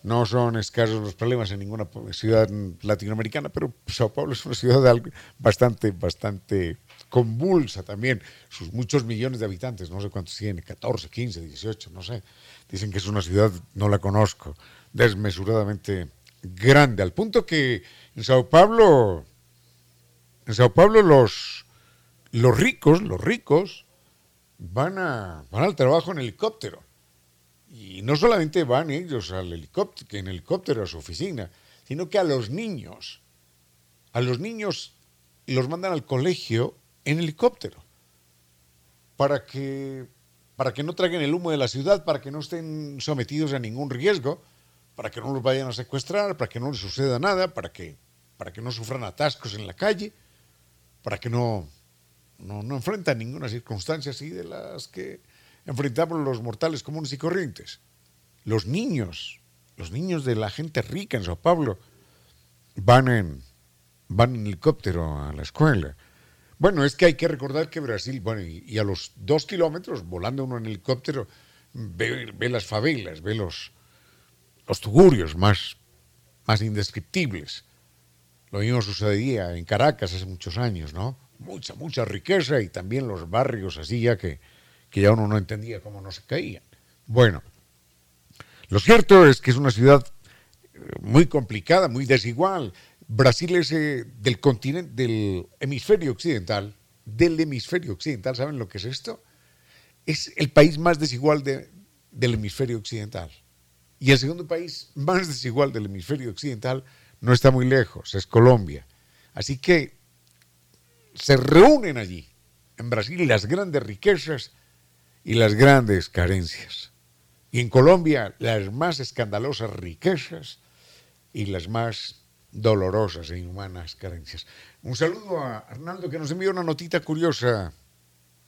No son escasos los problemas en ninguna ciudad latinoamericana, pero Sao Paulo es una ciudad bastante, bastante convulsa también. Sus muchos millones de habitantes, no sé cuántos tiene, 14, 15, 18, no sé. Dicen que es una ciudad, no la conozco, desmesuradamente grande, al punto que en Sao Paulo, en Sao Paulo los los ricos, los ricos, van, al trabajo en helicóptero. Y no solamente van ellos al helicóptero, en helicóptero a su oficina, sino que a los niños, a los niños los mandan al colegio en helicóptero para que, para que no traigan el humo de la ciudad, para que no estén sometidos a ningún riesgo, para que no los vayan a secuestrar, para que no les suceda nada, para que, para que no sufran atascos en la calle, para que no, no, no enfrentan ninguna circunstancia así de las que enfrentamos los mortales comunes y corrientes. Los niños, los niños de la gente rica en Sao Paulo, van en, van en helicóptero a la escuela. Bueno, es que hay que recordar que Brasil, bueno, y, a los dos kilómetros, volando uno en helicóptero, ve, las favelas, ve los, los tugurios más, más indescriptibles. Lo mismo sucedía en Caracas hace muchos años, ¿no? Mucha, mucha riqueza y también los barrios así ya que, que ya uno no entendía cómo no se caían. Bueno, lo cierto es que es una ciudad eh, muy complicada, muy desigual. Brasil es eh, del continente, del hemisferio occidental, del hemisferio occidental, ¿saben lo que es esto? Es el país más desigual del hemisferio occidental. Y el segundo país más desigual del hemisferio occidental no está muy lejos, es Colombia. Así que se reúnen allí, en Brasil, las grandes riquezas y las grandes carencias. Y en Colombia, las más escandalosas riquezas y las más dolorosas e inhumanas carencias. Un saludo a Arnaldo que nos envió una notita curiosa.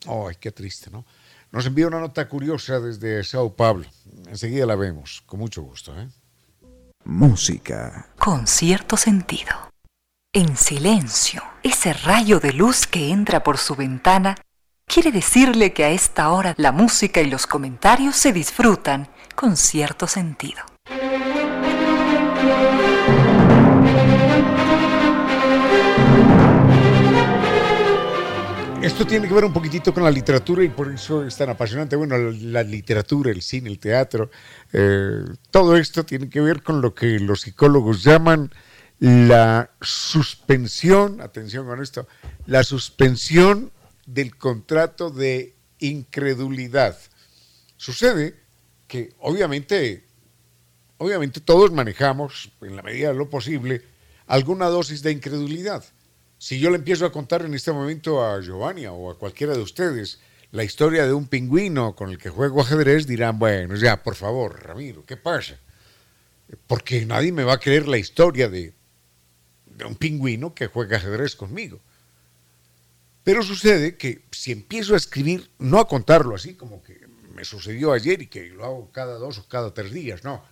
Ay, qué triste, ¿no? Nos envió una nota curiosa desde Sao Paulo. Enseguida la vemos, con mucho gusto. ¿eh? Música. Con cierto sentido. En silencio, ese rayo de luz que entra por su ventana quiere decirle que a esta hora la música y los comentarios se disfrutan con cierto sentido. Esto tiene que ver un poquitito con la literatura y por eso es tan apasionante. Bueno, la literatura, el cine, el teatro, eh, todo esto tiene que ver con lo que los psicólogos llaman la suspensión, atención con esto, la suspensión del contrato de incredulidad. Sucede que obviamente, obviamente todos manejamos, en la medida de lo posible, alguna dosis de incredulidad. Si yo le empiezo a contar en este momento a Giovanni o a cualquiera de ustedes la historia de un pingüino con el que juego ajedrez, dirán, bueno, ya, por favor, Ramiro, ¿qué pasa? Porque nadie me va a creer la historia de, de un pingüino que juega ajedrez conmigo. Pero sucede que si empiezo a escribir, no a contarlo así como que me sucedió ayer y que lo hago cada dos o cada tres días, no.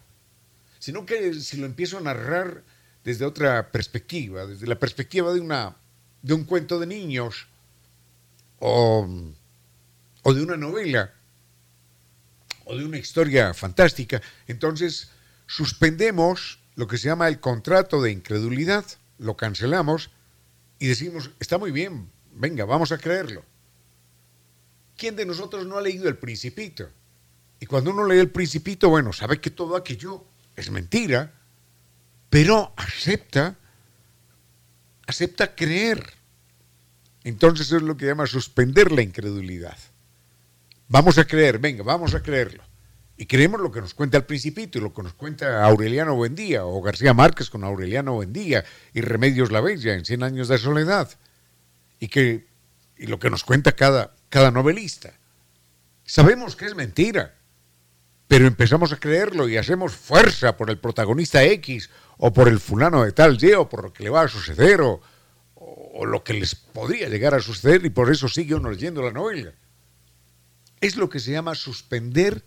Sino que si lo empiezo a narrar desde otra perspectiva, desde la perspectiva de, una, de un cuento de niños o, o de una novela o de una historia fantástica, entonces suspendemos lo que se llama el contrato de incredulidad, lo cancelamos y decimos, está muy bien, venga, vamos a creerlo. ¿Quién de nosotros no ha leído el principito? Y cuando uno lee el principito, bueno, sabe que todo aquello es mentira, pero acepta, acepta creer. Entonces es lo que llama suspender la incredulidad. Vamos a creer, venga, vamos a creerlo. Y creemos lo que nos cuenta el Principito y lo que nos cuenta Aureliano Buendía o García Márquez con Aureliano Buendía y Remedios la Bella en Cien años de soledad. Y, que, y lo que nos cuenta cada, cada novelista. Sabemos que es mentira, pero empezamos a creerlo y hacemos fuerza por el protagonista X o por el fulano de tal Y o por lo que le va a suceder o, o lo que les podría llegar a suceder y por eso sigue uno leyendo la novela. Es lo que se llama suspender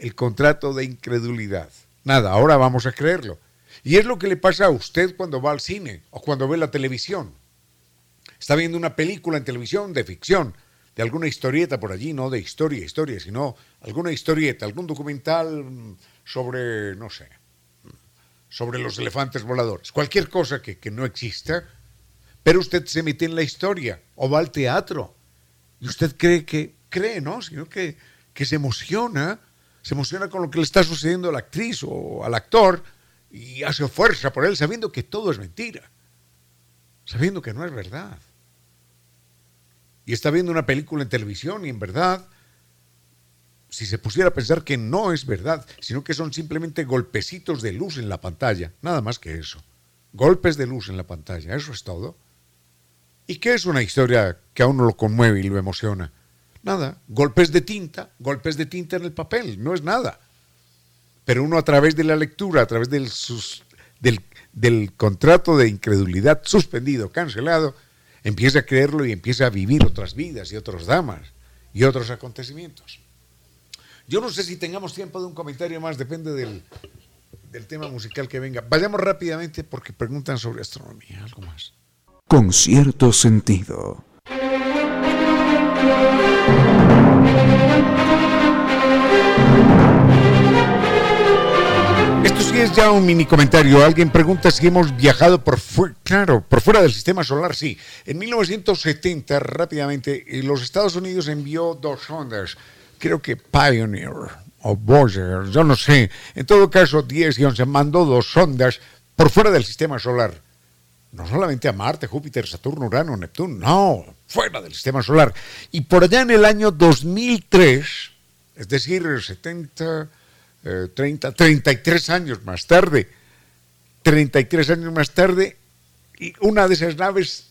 el contrato de incredulidad. Nada, ahora vamos a creerlo. Y es lo que le pasa a usted cuando va al cine o cuando ve la televisión. Está viendo una película en televisión de ficción de alguna historieta por allí, no de historia, historia, sino alguna historieta, algún documental sobre, no sé, sobre los elefantes voladores, cualquier cosa que, no exista, pero usted se mete en la historia o va al teatro y usted cree que, cree, ¿no? Que, que se emociona, se emociona con lo que le está sucediendo a la actriz o al actor y hace fuerza por él sabiendo que todo es mentira, sabiendo que no es verdad y está viendo una película en televisión y en verdad si se pusiera a pensar que no es verdad, sino que son simplemente golpecitos de luz en la pantalla, nada más que eso. Golpes de luz en la pantalla, eso es todo. ¿Y qué es una historia que a uno lo conmueve y lo emociona? Nada, golpes de tinta, golpes de tinta en el papel, no es nada. Pero uno a través de la lectura, a través del, del, del contrato de incredulidad suspendido, cancelado, empieza a creerlo y empieza a vivir otras vidas y otros damas y otros acontecimientos. Yo no sé si tengamos tiempo de un comentario más, depende del, del tema musical que venga. Vayamos rápidamente porque preguntan sobre astronomía, algo más. Con cierto sentido. Esto sí es ya un mini comentario. Alguien pregunta si hemos viajado por fuera. Claro, por fuera del sistema solar, sí. En 1970, rápidamente, eh, los Estados Unidos envió dos sondas. Creo que Pioneer o Voyager, yo no sé. En todo caso, 10 y 11 mandó dos sondas por fuera del sistema solar. No solamente a Marte, Júpiter, Saturno, Urano, Neptuno, no, fuera del sistema solar. Y por allá en el año 2003, es decir, 70, 30, 33 años más tarde, 33 años más tarde, y una de esas naves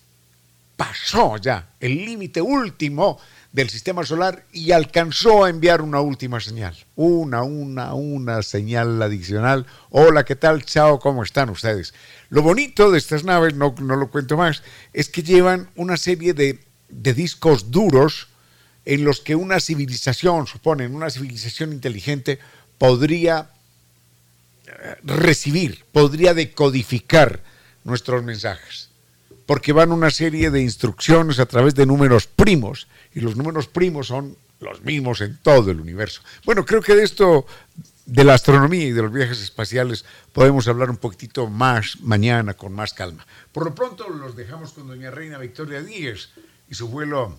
pasó ya el límite último del sistema solar y alcanzó a enviar una última señal. Una, una, una señal adicional. Hola, ¿qué tal? Chao, ¿cómo están ustedes? Lo bonito de estas naves, no, lo cuento más, es que llevan una serie de, de discos duros en los que una civilización, suponen, una civilización inteligente, podría eh, recibir, podría decodificar nuestros mensajes, porque van una serie de instrucciones a través de números primos, y los números primos son los mismos en todo el universo. Bueno, creo que de esto, de la astronomía y de los viajes espaciales, podemos hablar un poquitito más mañana, con más calma. Por lo pronto los dejamos con doña Reina Victoria Díez y su vuelo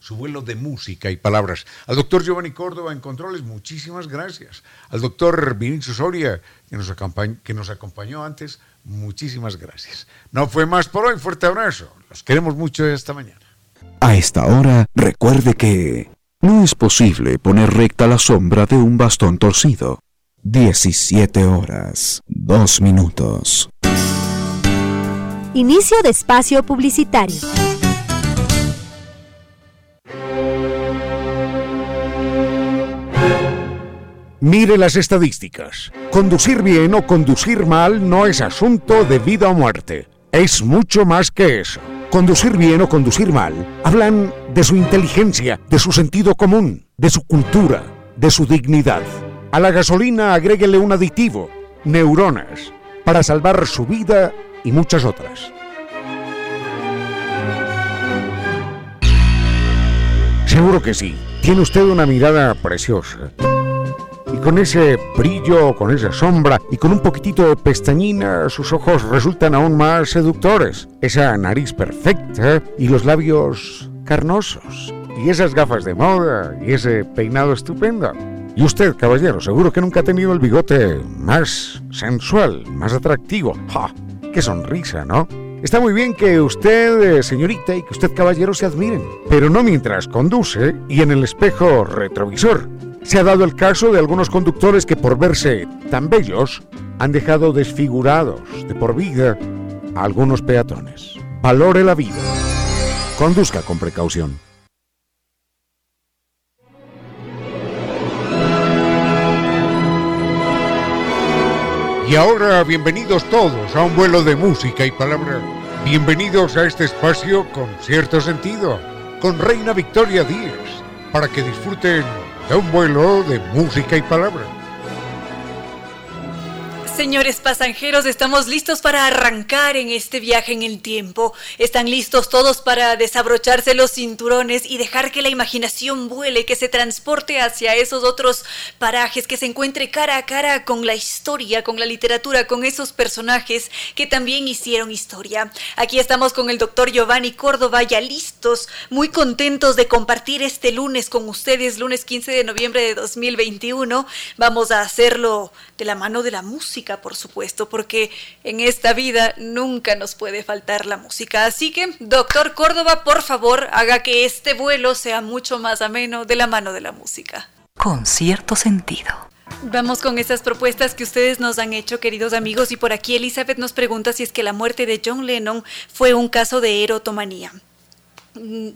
su vuelo de música y palabras. Al doctor Giovanni Córdoba en Controles, muchísimas gracias. Al doctor Vinicio Soria, que nos, que nos acompañó antes, muchísimas gracias. No fue más por hoy, fuerte abrazo. Los queremos mucho esta mañana. A esta hora, recuerde que no es posible poner recta la sombra de un bastón torcido. 17 horas, 2 minutos. Inicio de espacio publicitario. Mire las estadísticas. Conducir bien o conducir mal no es asunto de vida o muerte. Es mucho más que eso. Conducir bien o conducir mal hablan de su inteligencia, de su sentido común, de su cultura, de su dignidad. A la gasolina agréguele un aditivo, neuronas, para salvar su vida y muchas otras. Seguro que sí. Tiene usted una mirada preciosa y con ese brillo, con esa sombra y con un poquitito de pestañina, sus ojos resultan aún más seductores. Esa nariz perfecta y los labios carnosos. Y esas gafas de moda y ese peinado estupendo. Y usted, caballero, seguro que nunca ha tenido el bigote más sensual, más atractivo. ¡Ja! ¡Qué sonrisa, ¿no? Está muy bien que usted, eh, señorita, y que usted, caballero, se admiren, pero no mientras conduce y en el espejo retrovisor. Se ha dado el caso de algunos conductores que por verse tan bellos han dejado desfigurados de por vida a algunos peatones. Valore la vida. Conduzca con precaución. Y ahora bienvenidos todos a un vuelo de música y palabra. Bienvenidos a este espacio con cierto sentido, con Reina Victoria Díez, para que disfruten de un vuelo de música y palabra. Señores pasajeros, estamos listos para arrancar en este viaje en el tiempo. ¿Están listos todos para desabrocharse los cinturones y dejar que la imaginación vuele, que se transporte hacia esos otros parajes, que se encuentre cara a cara con la historia, con la literatura, con esos personajes que también hicieron historia? Aquí estamos con el doctor Giovanni Córdoba, ya listos, muy contentos de compartir este lunes con ustedes, lunes 15 de noviembre de 2021. Vamos a hacerlo de la mano de la música por supuesto, porque en esta vida nunca nos puede faltar la música. Así que, doctor Córdoba, por favor, haga que este vuelo sea mucho más ameno de la mano de la música. con cierto sentido. Vamos con esas propuestas que ustedes nos han hecho, queridos amigos, y por aquí Elizabeth nos pregunta si es que la muerte de John Lennon fue un caso de erotomanía. Mm,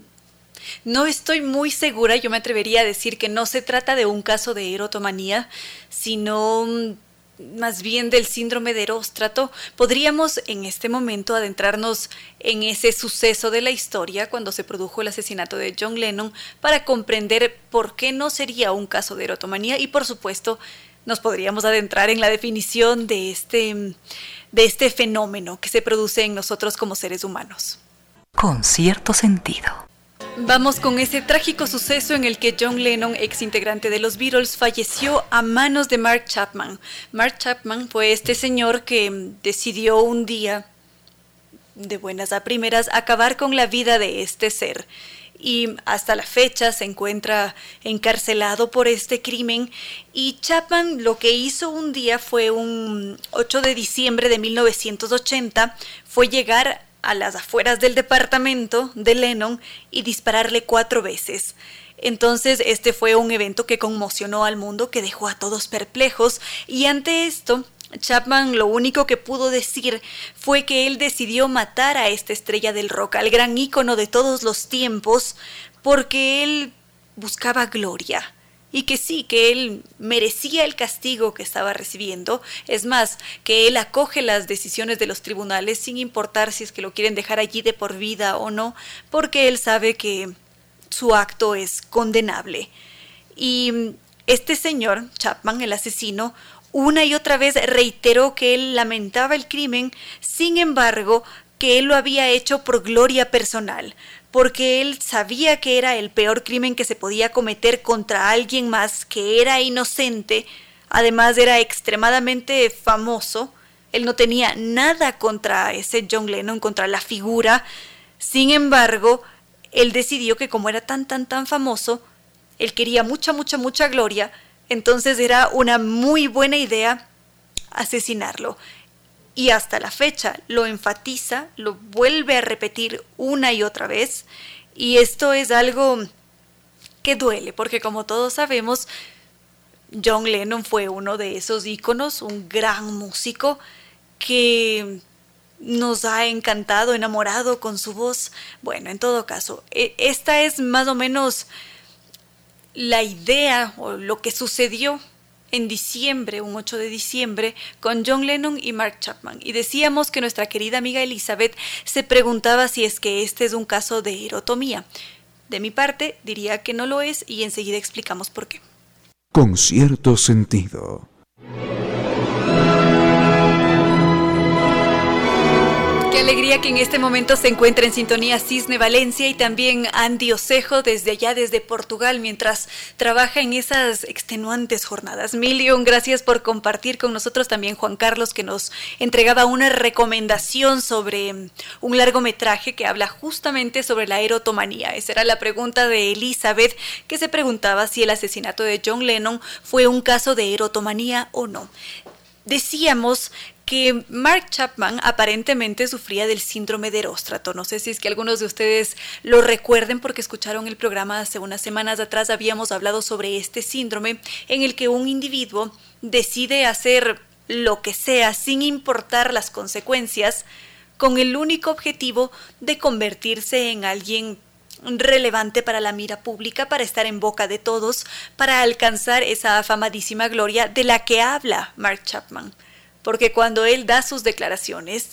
no estoy muy segura, yo me atrevería a decir que no se trata de un caso de erotomanía, sino mm, más bien del síndrome de Eróstrato, podríamos en este momento adentrarnos en ese suceso de la historia cuando se produjo el asesinato de John Lennon para comprender por qué no sería un caso de erotomanía y por supuesto nos podríamos adentrar en la definición de este, de este fenómeno que se produce en nosotros como seres humanos. Con cierto sentido. Vamos con ese trágico suceso en el que John Lennon, ex integrante de los Beatles, falleció a manos de Mark Chapman. Mark Chapman fue este señor que decidió un día, de buenas a primeras, acabar con la vida de este ser. Y hasta la fecha se encuentra encarcelado por este crimen. Y Chapman lo que hizo un día fue un 8 de diciembre de 1980, fue llegar a las afueras del departamento de Lennon y dispararle cuatro veces. Entonces este fue un evento que conmocionó al mundo, que dejó a todos perplejos y ante esto Chapman lo único que pudo decir fue que él decidió matar a esta estrella del rock, al gran ícono de todos los tiempos, porque él buscaba gloria y que sí, que él merecía el castigo que estaba recibiendo. Es más, que él acoge las decisiones de los tribunales sin importar si es que lo quieren dejar allí de por vida o no, porque él sabe que su acto es condenable. Y este señor, Chapman, el asesino, una y otra vez reiteró que él lamentaba el crimen, sin embargo, que él lo había hecho por gloria personal, porque él sabía que era el peor crimen que se podía cometer contra alguien más que era inocente, además era extremadamente famoso, él no tenía nada contra ese John Lennon, contra la figura, sin embargo, él decidió que como era tan, tan, tan famoso, él quería mucha, mucha, mucha gloria, entonces era una muy buena idea asesinarlo y hasta la fecha lo enfatiza, lo vuelve a repetir una y otra vez y esto es algo que duele porque como todos sabemos John Lennon fue uno de esos íconos, un gran músico que nos ha encantado, enamorado con su voz. Bueno, en todo caso, e, esta es más o menos la idea o lo que sucedió en diciembre, un 8 de diciembre, con John Lennon y Mark Chapman. Y decíamos que nuestra querida amiga Elizabeth se preguntaba si es que este es un caso de erotomía. De mi parte, diría que no lo es y enseguida explicamos por qué. Con cierto sentido. Qué alegría que en este momento se encuentra en sintonía Cisne Valencia y también Andy Osejo desde allá, desde Portugal, mientras trabaja en esas extenuantes jornadas. Million, gracias por compartir con nosotros también Juan Carlos, que nos entregaba una recomendación sobre mm, un largometraje que habla justamente sobre la erotomanía. Esa era la pregunta de Elizabeth, que se preguntaba si el asesinato de John Lennon fue un caso de erotomanía o no decíamos que Mark Chapman aparentemente sufría del síndrome de Eróstrato. No sé si es que algunos de ustedes lo recuerden porque escucharon el programa hace unas semanas atrás. Habíamos hablado sobre este síndrome en el que un individuo decide hacer lo que sea sin importar las consecuencias con el único objetivo de convertirse en alguien relevante para la mira pública, para estar en boca de todos, para alcanzar esa afamadísima gloria de la que habla Mark Chapman porque cuando él da sus declaraciones,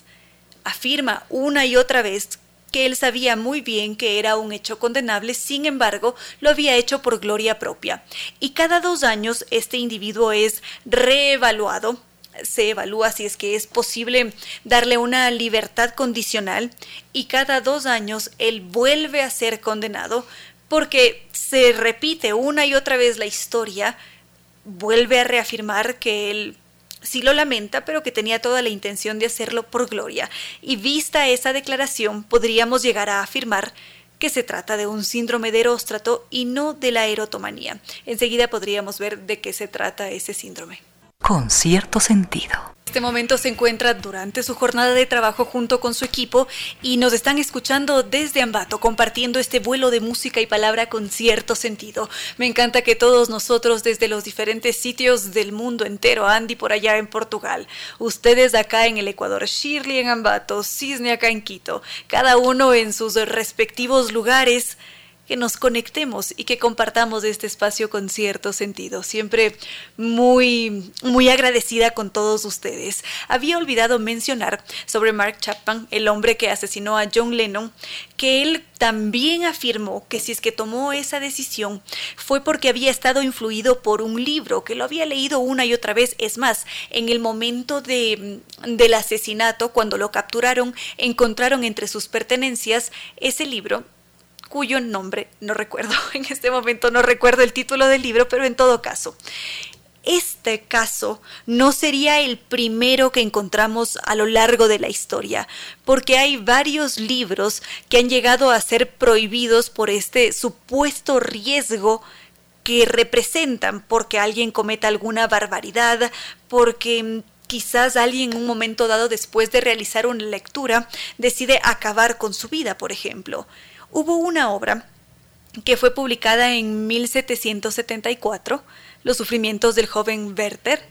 afirma una y otra vez que él sabía muy bien que era un hecho condenable, sin embargo, lo había hecho por gloria propia. Y cada dos años este individuo es reevaluado, se evalúa si es que es posible darle una libertad condicional y cada dos años él vuelve a ser condenado porque se repite una y otra vez la historia, vuelve a reafirmar que él sí lo lamenta, pero que tenía toda la intención de hacerlo por gloria. Y vista esa declaración, podríamos llegar a afirmar que se trata de un síndrome de eróstrato y no de la erotomanía. Enseguida podríamos ver de qué se trata ese síndrome. Con cierto sentido este momento se encuentra durante su jornada de trabajo junto con su equipo y nos están escuchando desde Ambato, compartiendo este vuelo de música y palabra con cierto sentido. Me encanta que todos nosotros desde los diferentes sitios del mundo entero, Andy por allá en Portugal, ustedes acá en el Ecuador, Shirley en Ambato, Cisne acá en Quito, cada uno en sus respectivos lugares, que nos conectemos y que compartamos este espacio con cierto sentido. Siempre muy, muy agradecida con todos ustedes. Había olvidado mencionar sobre Mark Chapman, el hombre que asesinó a John Lennon, que él también afirmó que si es que tomó esa decisión fue porque había estado influido por un libro, que lo había leído una y otra vez. Es más, en el momento de, del asesinato, cuando lo capturaron, encontraron entre sus pertenencias ese libro cuyo nombre no recuerdo, en este momento no recuerdo el título del libro, pero en todo caso, este caso no sería el primero que encontramos a lo largo de la historia, porque hay varios libros que han llegado a ser prohibidos por este supuesto riesgo que representan porque alguien cometa alguna barbaridad, porque quizás alguien en un momento dado después de realizar una lectura decide acabar con su vida, por ejemplo. Hubo una obra que fue publicada en 1774, Los sufrimientos del joven Werther.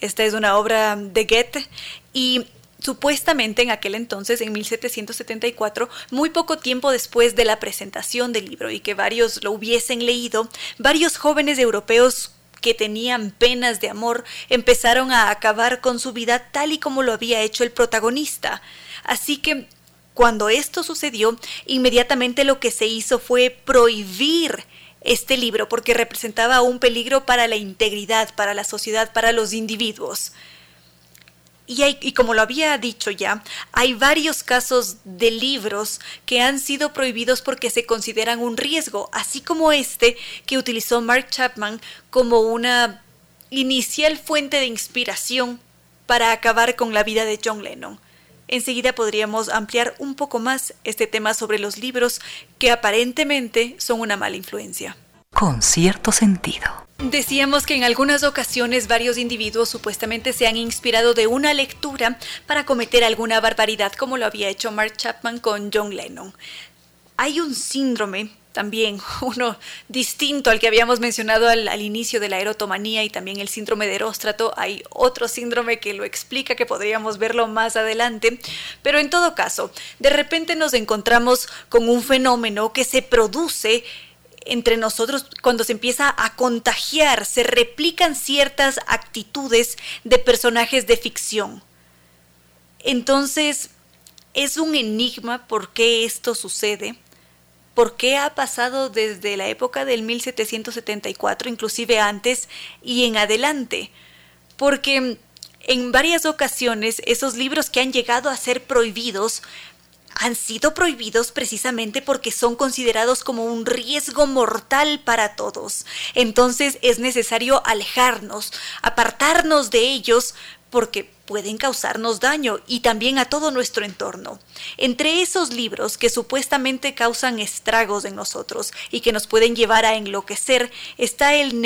Esta es una obra de Goethe y supuestamente en aquel entonces, en 1774, muy poco tiempo después de la presentación del libro y que varios lo hubiesen leído, varios jóvenes europeos que tenían penas de amor empezaron a acabar con su vida tal y como lo había hecho el protagonista. Así que cuando esto sucedió, inmediatamente lo que se hizo fue prohibir este libro porque representaba un peligro para la integridad, para la sociedad, para los individuos. Y, como lo había dicho ya, hay varios casos de libros que han sido prohibidos porque se consideran un riesgo, así como este que utilizó Mark Chapman como una inicial fuente de inspiración para acabar con la vida de John Lennon. Enseguida podríamos ampliar un poco más este tema sobre los libros que aparentemente son una mala influencia. Con cierto sentido. Decíamos que en algunas ocasiones varios individuos supuestamente se han inspirado de una lectura para cometer alguna barbaridad como lo había hecho Mark Chapman con John Lennon. Hay un síndrome también uno distinto al que habíamos mencionado al, inicio de la erotomanía y también el síndrome de Eróstrato. Hay otro síndrome que lo explica, que podríamos verlo más adelante. Pero en todo caso, de repente nos encontramos con un fenómeno que se produce entre nosotros cuando se empieza a contagiar, se replican ciertas actitudes de personajes de ficción. Entonces, es un enigma por qué esto sucede por qué ha pasado desde la época del 1774, inclusive antes y en adelante. Porque en varias ocasiones esos libros que han llegado a ser prohibidos han sido prohibidos precisamente porque son considerados como un riesgo mortal para todos. Entonces es necesario alejarnos, apartarnos de ellos porque pueden causarnos daño y también a todo nuestro entorno. Entre esos libros que supuestamente causan estragos en nosotros y que nos pueden llevar a enloquecer está el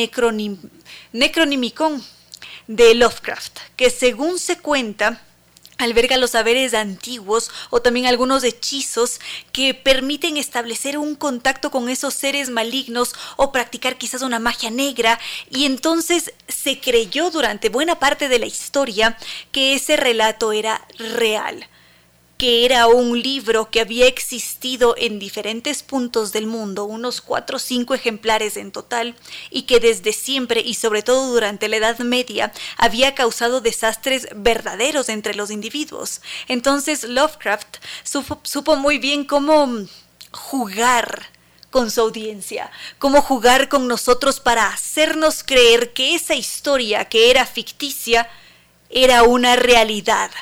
Necronimicon de Lovecraft, que según se cuenta alberga los saberes antiguos o también algunos hechizos que permiten establecer un contacto con esos seres malignos o practicar quizás una magia negra. Y entonces se creyó durante buena parte de la historia que ese relato era real que era un libro que había existido en diferentes puntos del mundo, unos cuatro o cinco ejemplares en total, y que desde siempre y sobre todo durante la Edad Media había causado desastres verdaderos entre los individuos. Entonces Lovecraft supo, supo muy bien cómo jugar con su audiencia, cómo jugar con nosotros para hacernos creer que esa historia que era ficticia era una realidad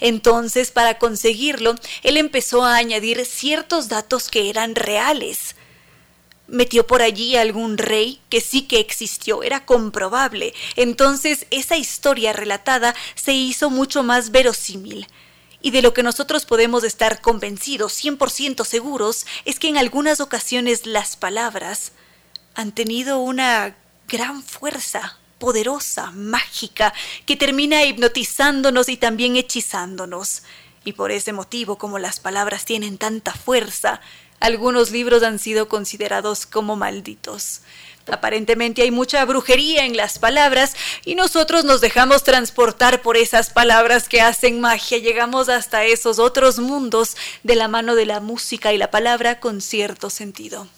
entonces, para conseguirlo, él empezó a añadir ciertos datos que eran reales. Metió por allí algún rey que sí que existió, era comprobable. Entonces, esa historia relatada se hizo mucho más verosímil. Y de lo que nosotros podemos estar convencidos, 100% seguros, es que en algunas ocasiones las palabras han tenido una gran fuerza poderosa, mágica, que termina hipnotizándonos y también hechizándonos. Y por ese motivo, como las palabras tienen tanta fuerza, algunos libros han sido considerados como malditos. Aparentemente hay mucha brujería en las palabras y nosotros nos dejamos transportar por esas palabras que hacen magia. Llegamos hasta esos otros mundos de la mano de la música y la palabra con cierto sentido.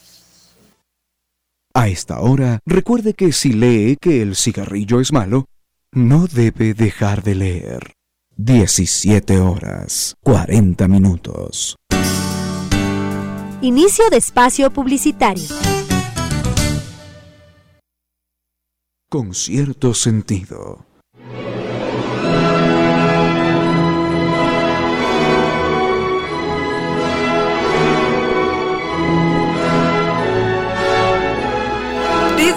A esta hora, recuerde que si lee que el cigarrillo es malo, no debe dejar de leer. 17 horas 40 minutos. Inicio de espacio publicitario. con cierto sentido.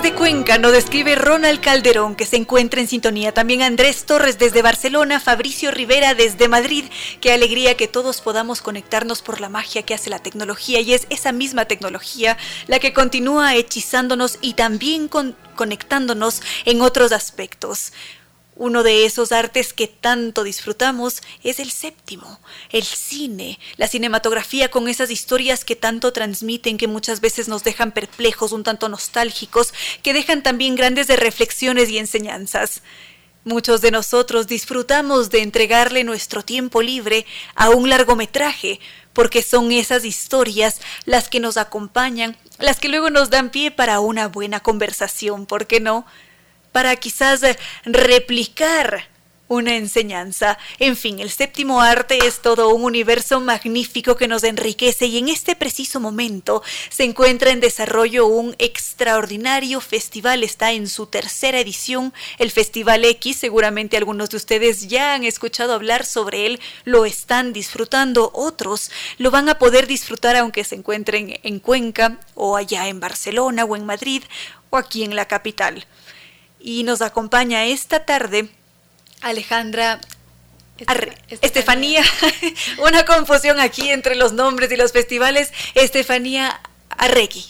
Desde Cuenca nos describe Ronald Calderón, que se encuentra en sintonía. También Andrés Torres desde Barcelona, Fabricio Rivera desde Madrid. Qué alegría que todos podamos conectarnos por la magia que hace la tecnología. Y es esa misma tecnología la que continúa hechizándonos y también conectándonos en otros aspectos. Uno de esos artes que tanto disfrutamos es el séptimo, el cine, la cinematografía con esas historias que tanto transmiten, que muchas veces nos dejan perplejos, un tanto nostálgicos, que dejan también grandes de reflexiones y enseñanzas. Muchos de nosotros disfrutamos de entregarle nuestro tiempo libre a un largometraje, porque son esas historias las que nos acompañan, las que luego nos dan pie para una buena conversación, ¿por qué no? Para quizás eh, replicar una enseñanza. En fin, el séptimo arte es todo un universo magnífico que nos enriquece y en este preciso momento se encuentra en desarrollo un extraordinario festival. Está en su tercera edición, el Festival X. Seguramente algunos de ustedes ya han escuchado hablar sobre él, lo están disfrutando, otros lo van a poder disfrutar aunque se encuentren en Cuenca o allá en Barcelona o en Madrid o aquí en la capital y nos acompaña esta tarde Alejandra Estefanía, una confusión aquí entre los nombres y los festivales, Estefanía Arregui.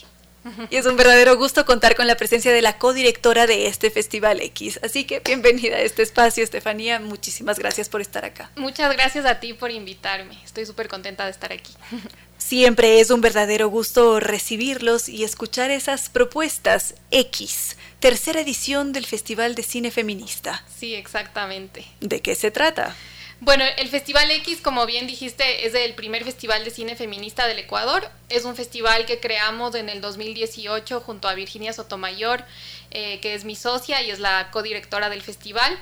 Y es un verdadero gusto contar con la presencia de la codirectora de este Festival X. Así que bienvenida a este espacio, Estefanía. Muchísimas gracias por estar acá. Muchas gracias a ti por invitarme. Estoy súper contenta de estar aquí. Siempre es un verdadero gusto recibirlos y escuchar esas propuestas X tercera edición del Festival de Cine Feminista. Sí, exactamente. ¿De qué se trata? Bueno, el Festival X, como bien dijiste, es el primer festival de cine feminista del Ecuador. Es un festival que creamos en el 2018 junto a Virginia Sotomayor, eh, que es mi socia y es la codirectora del festival.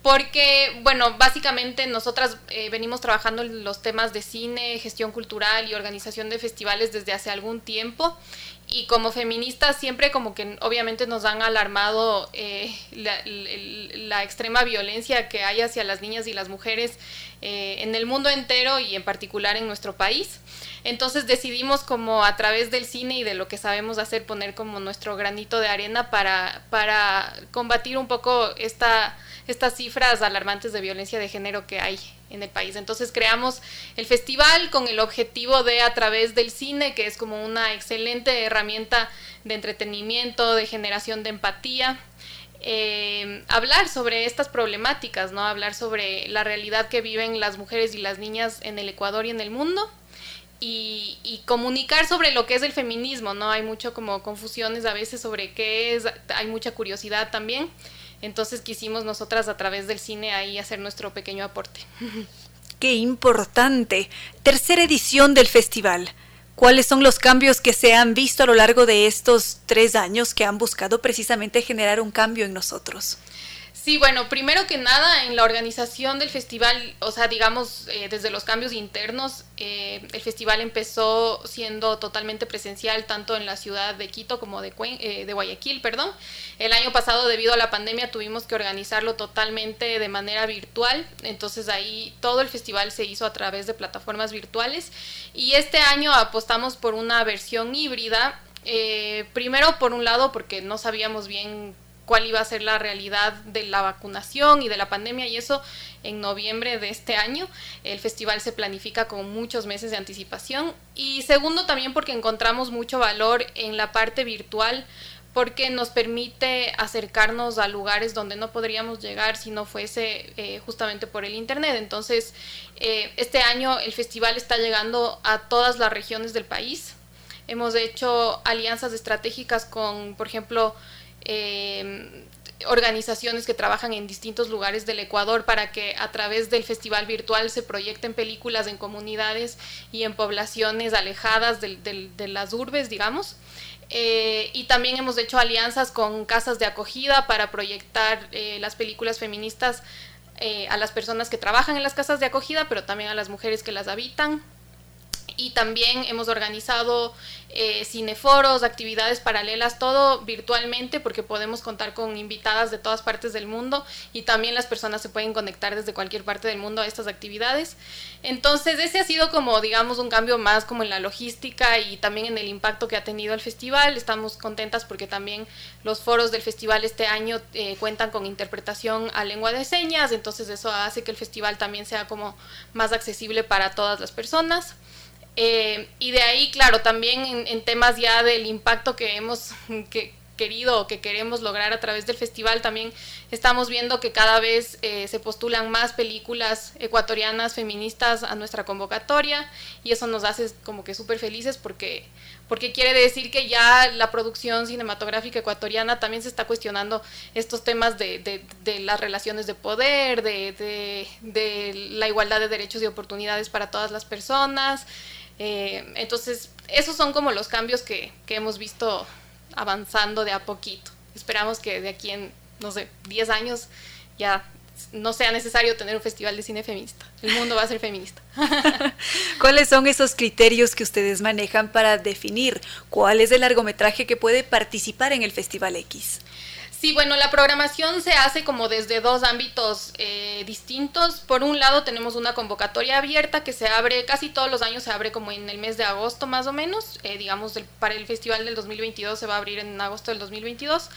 Porque, bueno, básicamente nosotras eh, venimos trabajando en los temas de cine, gestión cultural y organización de festivales desde hace algún tiempo y como feministas siempre como que obviamente nos han alarmado eh, la, extrema violencia que hay hacia las niñas y las mujeres eh, en el mundo entero y en particular en nuestro país. Entonces decidimos como a través del cine y de lo que sabemos hacer poner como nuestro granito de arena para, para combatir un poco esta, estas cifras alarmantes de violencia de género que hay en el país. Entonces creamos el festival con el objetivo de a través del cine, que es como una excelente herramienta de entretenimiento, de generación de empatía, eh, hablar sobre estas problemáticas, ¿no? Hablar sobre la realidad que viven las mujeres y las niñas en el Ecuador y en el mundo. Y, y, comunicar sobre lo que es el feminismo, ¿no? Hay mucho como confusiones a veces sobre qué es, hay mucha curiosidad también. Entonces quisimos nosotras a través del cine ahí hacer nuestro pequeño aporte. Qué importante. Tercera edición del festival. ¿Cuáles son los cambios que se han visto a lo largo de estos tres años que han buscado precisamente generar un cambio en nosotros? Sí, bueno, primero que nada, en la organización del festival, o sea, digamos, eh, desde los cambios internos, eh, el festival empezó siendo totalmente presencial, tanto en la ciudad de Quito como de, eh, de Guayaquil, perdón. El año pasado, debido a la pandemia, tuvimos que organizarlo totalmente de manera virtual, entonces ahí todo el festival se hizo a través de plataformas virtuales. Y este año apostamos por una versión híbrida, primero, por un lado, porque no sabíamos bien cuál iba a ser la realidad de la vacunación y de la pandemia y eso en noviembre de este año. El festival se planifica con muchos meses de anticipación y segundo también porque encontramos mucho valor en la parte virtual porque nos permite acercarnos a lugares donde no podríamos llegar si no fuese eh, justamente por el Internet. Entonces, eh, este año el festival está llegando a todas las regiones del país. Hemos hecho alianzas estratégicas con, por ejemplo, eh, organizaciones que trabajan en distintos lugares del Ecuador para que a través del festival virtual se proyecten películas en comunidades y en poblaciones alejadas de las urbes, digamos. Eh, y también hemos hecho alianzas con casas de acogida para proyectar eh, las películas feministas eh, a las personas que trabajan en las casas de acogida, pero también a las mujeres que las habitan y también hemos organizado eh, cineforos, actividades paralelas, todo virtualmente porque podemos contar con invitadas de todas partes del mundo y también las personas se pueden conectar desde cualquier parte del mundo a estas actividades. Entonces ese ha sido como digamos un cambio más como en la logística y también en el impacto que ha tenido el festival. Estamos contentas porque también los foros del festival este año eh, cuentan con interpretación a lengua de señas, entonces eso hace que el festival también sea como más accesible para todas las personas. Eh, y de ahí, claro, también en, temas ya del impacto que hemos querido o que queremos lograr a través del festival, también estamos viendo que cada vez eh, se postulan más películas ecuatorianas feministas a nuestra convocatoria y eso nos hace como que súper felices porque, porque quiere decir que ya la producción cinematográfica ecuatoriana también se está cuestionando estos temas de, de, las relaciones de poder, de, de la igualdad de derechos y oportunidades para todas las personas. Eh, entonces, esos son como los cambios que, que, hemos visto avanzando de a poquito. Esperamos que de aquí en, no sé, 10 años ya no sea necesario tener un festival de cine feminista. El mundo va a ser feminista. ¿Cuáles son esos criterios que ustedes manejan para definir cuál es el largometraje que puede participar en el Festival X? Sí, bueno, la programación se hace como desde dos ámbitos eh, distintos. Por un lado tenemos una convocatoria abierta que se abre, casi todos los años se abre como en el mes de agosto más o menos. Eh, digamos, para el festival del 2022 se va a abrir en agosto del 2022.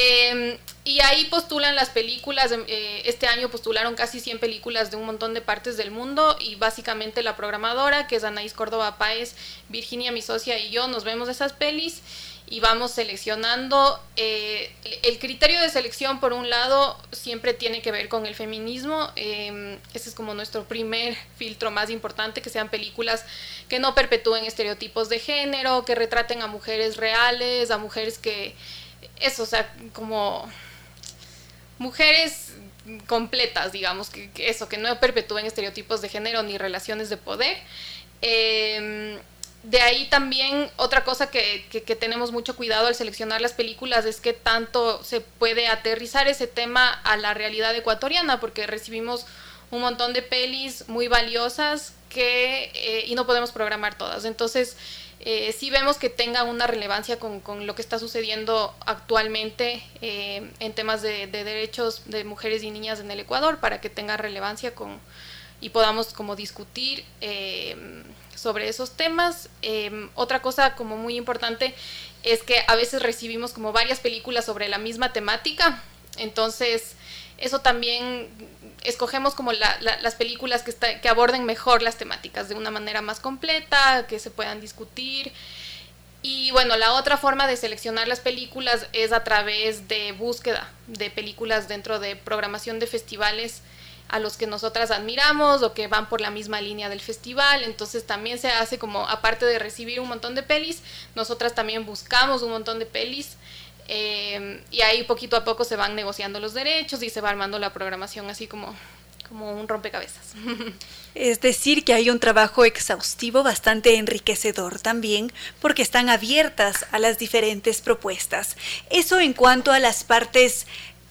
Em, y ahí postulan las películas, eh, este año postularon casi 100 películas de un montón de partes del mundo y básicamente la programadora, que es Anaís Córdoba Páez, Virginia, mi socia y yo, nos vemos esas pelis y vamos seleccionando. Eh, el criterio de selección, por un lado, siempre tiene que ver con el feminismo. Eh, ese es como nuestro primer filtro más importante, que sean películas que no perpetúen estereotipos de género, que retraten a mujeres reales, a mujeres que... Eso, o sea, como mujeres completas, digamos, que, eso, que no perpetúen estereotipos de género ni relaciones de poder. Eh, de ahí también otra cosa que, tenemos mucho cuidado al seleccionar las películas es que tanto se puede aterrizar ese tema a la realidad ecuatoriana, porque recibimos un montón de pelis muy valiosas que, eh, y no podemos programar todas. Entonces, eh, sí vemos que tenga una relevancia con, lo que está sucediendo actualmente eh, en temas de, de, derechos de mujeres y niñas en el Ecuador, para que tenga relevancia con, y podamos como discutir sobre esos temas. Em, otra cosa como muy importante es que a veces recibimos como varias películas sobre la misma temática, entonces eso también escogemos como las películas que, que aborden mejor las temáticas de una manera más completa, que se puedan discutir. Y bueno, la otra forma de seleccionar las películas es a través de búsqueda de películas dentro de programación de festivales a los que nosotras admiramos o que van por la misma línea del festival. Entonces también se hace como, aparte de recibir un montón de pelis, nosotras también buscamos un montón de pelis. Eh, y ahí poquito a poco se van negociando los derechos y se va armando la programación así como, como un rompecabezas. Es decir, que hay un trabajo exhaustivo bastante enriquecedor también porque están abiertas a las diferentes propuestas. Eso en cuanto a las partes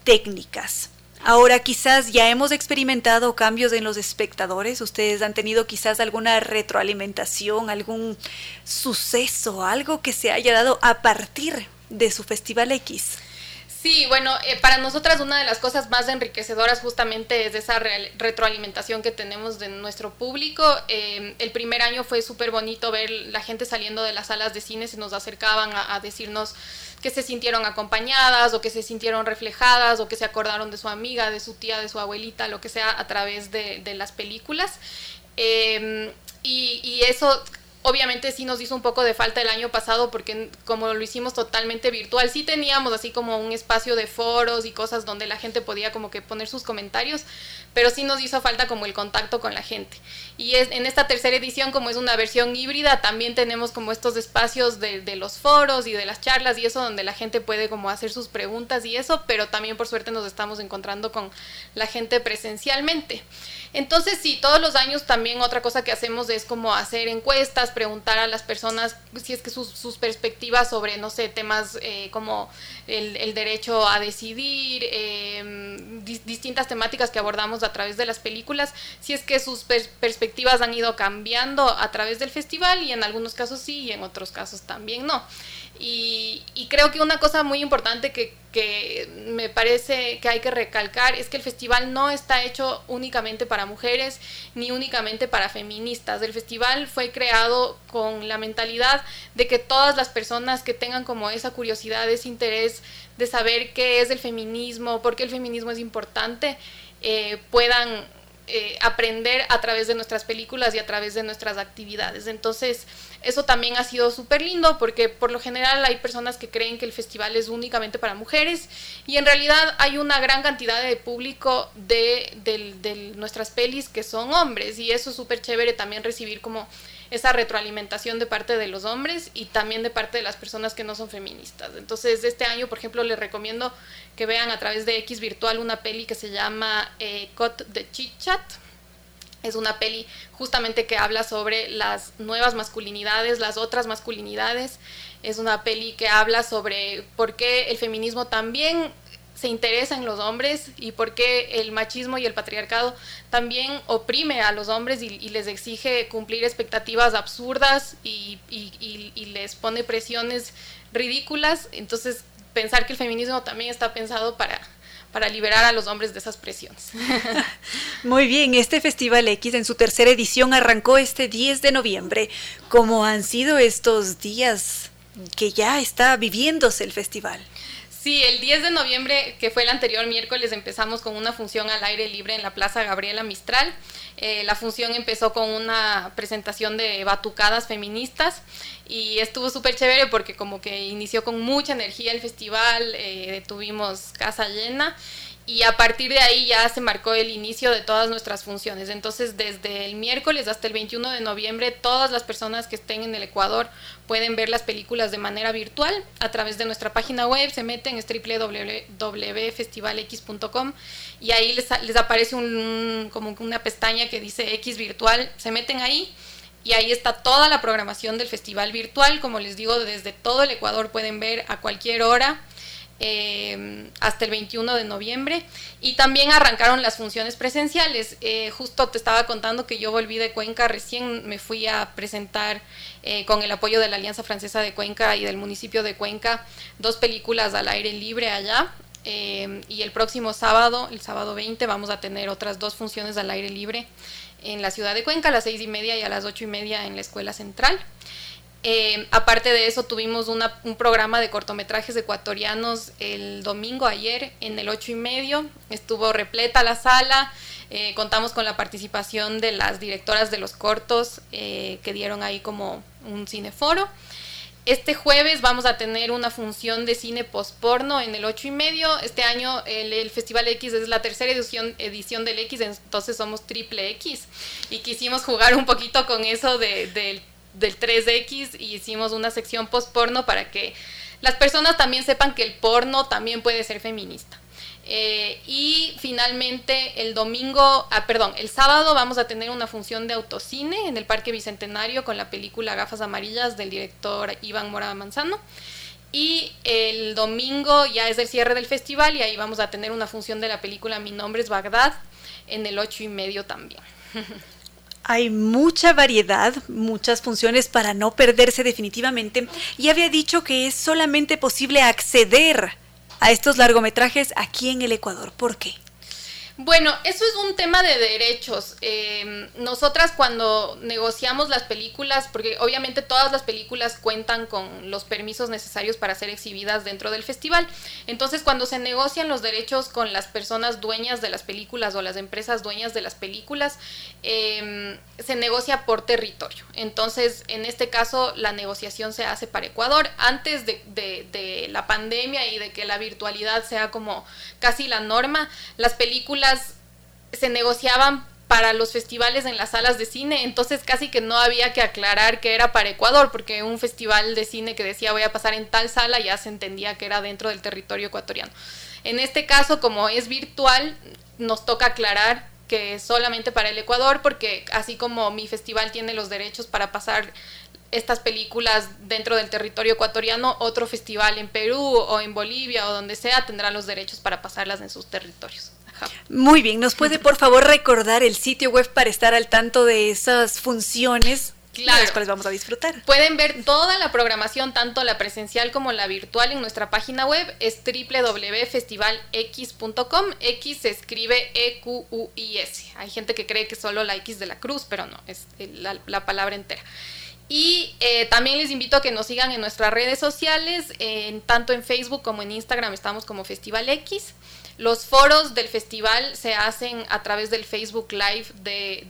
técnicas. Ahora quizás ya hemos experimentado cambios en los espectadores, ustedes han tenido quizás alguna retroalimentación, algún suceso, algo que se haya dado a partir de su Festival X. Sí, bueno, eh, para nosotras una de las cosas más enriquecedoras justamente es esa retroalimentación que tenemos de nuestro público. Eh, el primer año fue súper bonito ver la gente saliendo de las salas de cine, se nos acercaban a decirnos que se sintieron acompañadas o que se sintieron reflejadas o que se acordaron de su amiga, de su tía, de su abuelita, lo que sea, a través de, las películas. Em, y, eso Obviamente sí nos hizo un poco de falta el año pasado porque como lo hicimos totalmente virtual, sí teníamos así como un espacio de foros y cosas donde la gente podía como que poner sus comentarios, pero sí nos hizo falta como el contacto con la gente. Y es, en esta tercera edición, como es una versión híbrida, también tenemos como estos espacios de, de los foros y de las charlas y eso donde la gente puede como hacer sus preguntas y eso, pero también por suerte nos estamos encontrando con la gente presencialmente. Entonces, sí, todos los años también otra cosa que hacemos es como hacer encuestas, preguntar a las personas si es que sus, perspectivas sobre, no sé, temas eh, como el, derecho a decidir, eh, di distintas temáticas que abordamos a través de las películas, si es que sus per perspectivas han ido cambiando a través del festival y en algunos casos sí y en otros casos también no. Y, y, creo que una cosa muy importante que, que, me parece que hay que recalcar es que el festival no está hecho únicamente para mujeres ni únicamente para feministas. El festival fue creado con la mentalidad de que todas las personas que tengan como esa curiosidad, ese interés de saber qué es el feminismo, por qué el feminismo es importante, eh, puedan eh, aprender a través de nuestras películas y a través de nuestras actividades. Entonces, eso también ha sido súper lindo porque por lo general hay personas que creen que el festival es únicamente para mujeres y en realidad hay una gran cantidad de público de, de, nuestras pelis que son hombres y eso es súper chévere también recibir como esa retroalimentación de parte de los hombres y también de parte de las personas que no son feministas. Entonces, este año, por ejemplo, les recomiendo que vean a través de X Virtual una peli que se llama eh, Cot de Chit Chat. Es una peli justamente que habla sobre las nuevas masculinidades, las otras masculinidades. Es una peli que habla sobre por qué el feminismo también se interesa en los hombres y por qué el machismo y el patriarcado también oprime a los hombres y, les exige cumplir expectativas absurdas y, y, y, les pone presiones ridículas. Entonces, pensar que el feminismo también está pensado para, para liberar a los hombres de esas presiones. Muy bien, este Festival X en su tercera edición arrancó este 10 de noviembre. ¿Cómo han sido estos días que ya está viviéndose el festival? Sí, el 10 de noviembre, que fue el anterior miércoles, empezamos con una función al aire libre en la Plaza Gabriela Mistral. Eh, la función empezó con una presentación de batucadas feministas y estuvo súper chévere porque como que inició con mucha energía el festival, eh, tuvimos casa llena y a partir de ahí ya se marcó el inicio de todas nuestras funciones. Entonces, desde el miércoles hasta el 21 de noviembre, todas las personas que estén en el Ecuador pueden ver las películas de manera virtual a través de nuestra página web, se meten, es www.festivalx.com y ahí les, aparece un, como una pestaña que dice X virtual, se meten ahí y ahí está toda la programación del festival virtual, como les digo, desde todo el Ecuador pueden ver a cualquier hora eh, hasta el 21 de noviembre y también arrancaron las funciones presenciales. Eh, justo te estaba contando que yo volví de Cuenca, recién me fui a presentar eh, con el apoyo de la Alianza Francesa de Cuenca y del municipio de Cuenca dos películas al aire libre allá. Eh, y el próximo sábado, el sábado 20, vamos a tener otras dos funciones al aire libre en la ciudad de Cuenca, a las seis y media y a las ocho y media en la Escuela Central. Eh, aparte de eso, tuvimos un programa de cortometrajes ecuatorianos el domingo ayer en el ocho y medio. Estuvo repleta la sala. Eh, contamos con la participación de las directoras de los cortos eh, que dieron ahí como un cineforo. Este jueves vamos a tener una función de cine postporno en el ocho y medio. Este año el, Festival X es la tercera edición, edición del X, entonces somos triple X. Y quisimos jugar un poquito con eso de, del del 3X y hicimos una sección post porno para que las personas también sepan que el porno también puede ser feminista. Eh, y finalmente el domingo, ah, perdón, el sábado vamos a tener una función de autocine en el Parque Bicentenario con la película Gafas Amarillas del director Iván Mora Manzano. Y el domingo ya es el cierre del festival y ahí vamos a tener una función de la película Mi nombre es Bagdad en el ocho y medio también. Hay mucha variedad, muchas funciones para no perderse definitivamente. Y había dicho que es solamente posible acceder a estos largometrajes aquí en el Ecuador. ¿Por qué? Bueno, eso es un tema de derechos. Eh, nosotras cuando negociamos las películas, porque obviamente todas las películas cuentan con los permisos necesarios para ser exhibidas dentro del festival, entonces cuando se negocian los derechos con las personas dueñas de las películas o las empresas dueñas de las películas, eh, se negocia por territorio. Entonces, en este caso, la negociación se hace para Ecuador. Antes de, de la pandemia y de que la virtualidad sea como casi la norma, las películas se negociaban para los festivales en las salas de cine, entonces casi que no había que aclarar que era para Ecuador, porque un festival de cine que decía voy a pasar en tal sala ya se entendía que era dentro del territorio ecuatoriano. En este caso, como es virtual, nos toca aclarar que es solamente para el Ecuador, porque así como mi festival tiene los derechos para pasar estas películas dentro del territorio ecuatoriano, otro festival en Perú o en Bolivia o donde sea tendrá los derechos para pasarlas en sus territorios. Muy bien, ¿nos puede por favor recordar el sitio web para estar al tanto de esas funciones Claro. las cuales vamos a disfrutar. Pueden ver toda la programación, tanto la presencial como la virtual, en nuestra página web. Es www.festivalx.com. X se escribe E-Q-U-I-S. Hay gente que cree que solo la X de la cruz, pero no, es la, palabra entera. Y eh, también les invito a que nos sigan en nuestras redes sociales, en, tanto en Facebook como en Instagram estamos como Festival X. Los foros del festival se hacen a través del Facebook Live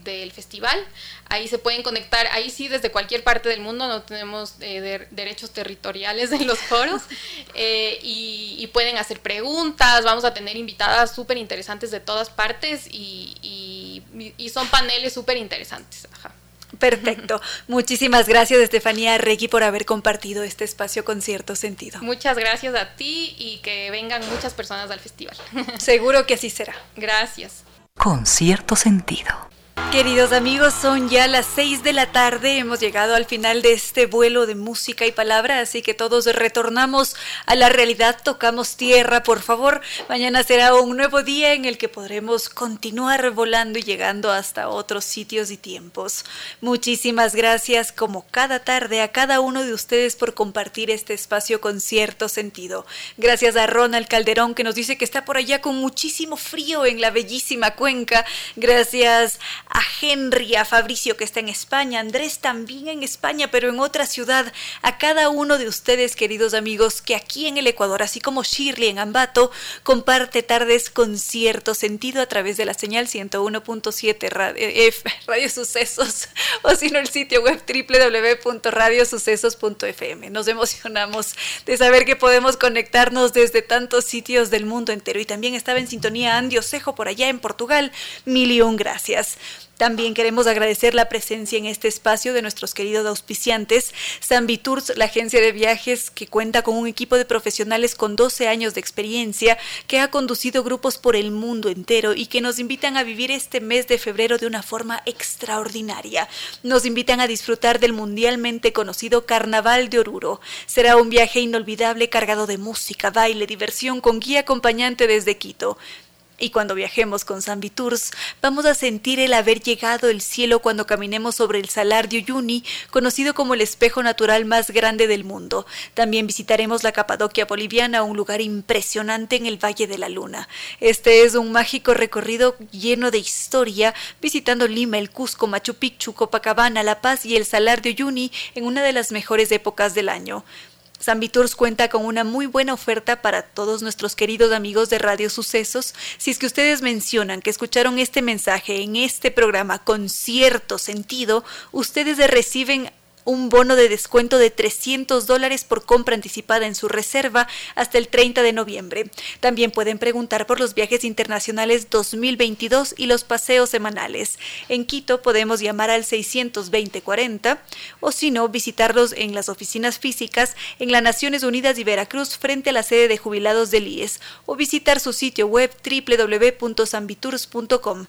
del festival. Ahí se pueden conectar, ahí sí desde cualquier parte del mundo, no tenemos eh, derechos territoriales en los foros. Eh, y, pueden hacer preguntas, vamos a tener invitadas súper interesantes de todas partes y, y son paneles súper interesantes. Ajá. Perfecto. Muchísimas gracias, Estefanía Regui, por haber compartido este espacio con cierto sentido. Muchas gracias a ti y que vengan muchas personas al festival. Seguro que así será. Gracias. Con cierto sentido. Queridos amigos, son ya las 6 de la tarde, hemos llegado al final de este vuelo de música y palabra, así que todos retornamos a la realidad, tocamos tierra, por favor. Mañana será un nuevo día en el que podremos continuar volando y llegando hasta otros sitios y tiempos. Muchísimas gracias, como cada tarde, a cada uno de ustedes por compartir este espacio con cierto sentido. Gracias a Ronald Calderón que nos dice que está por allá con muchísimo frío en la bellísima cuenca. Gracias a Henry, a Fabricio que está en España, Andrés también en España, pero en otra ciudad, a cada uno de ustedes, queridos amigos, que aquí en el Ecuador, así como Shirley en Ambato, comparte tardes con cierto sentido a través de la señal 101.7 radio, eh, radio Sucesos o si no el sitio web www.radiosucesos.fm. Nos emocionamos de saber que podemos conectarnos desde tantos sitios del mundo entero y también estaba en sintonía Andy Osejo por allá en Portugal. Millón gracias. También queremos agradecer la presencia en este espacio de nuestros queridos auspiciantes, San Tours, la agencia de viajes que cuenta con un equipo de profesionales con 12 años de experiencia, que ha conducido grupos por el mundo entero y que nos invitan a vivir este mes de febrero de una forma extraordinaria. Nos invitan a disfrutar del mundialmente conocido Carnaval de Oruro. Será un viaje inolvidable cargado de música, baile, diversión con guía acompañante desde Quito. Y cuando viajemos con Zambi Tours, vamos a sentir el haber llegado el cielo cuando caminemos sobre el Salar de Uyuni, conocido como el espejo natural más grande del mundo. También visitaremos la Capadoquia boliviana, un lugar impresionante en el Valle de la Luna. Este es un mágico recorrido lleno de historia, visitando Lima, el Cusco, Machu Picchu, Copacabana, La Paz y el Salar de Uyuni en una de las mejores épocas del año. San Viturs cuenta con una muy buena oferta para todos nuestros queridos amigos de Radio Sucesos. Si es que ustedes mencionan que escucharon este mensaje en este programa con cierto sentido, ustedes reciben un bono de descuento de 300 dólares por compra anticipada en su reserva hasta el 30 de noviembre. También pueden preguntar por los viajes internacionales 2022 y los paseos semanales. En Quito podemos llamar al 620-40 o si no, visitarlos en las oficinas físicas en las Naciones Unidas y Veracruz frente a la sede de jubilados del IES o visitar su sitio web www.sambitours.com.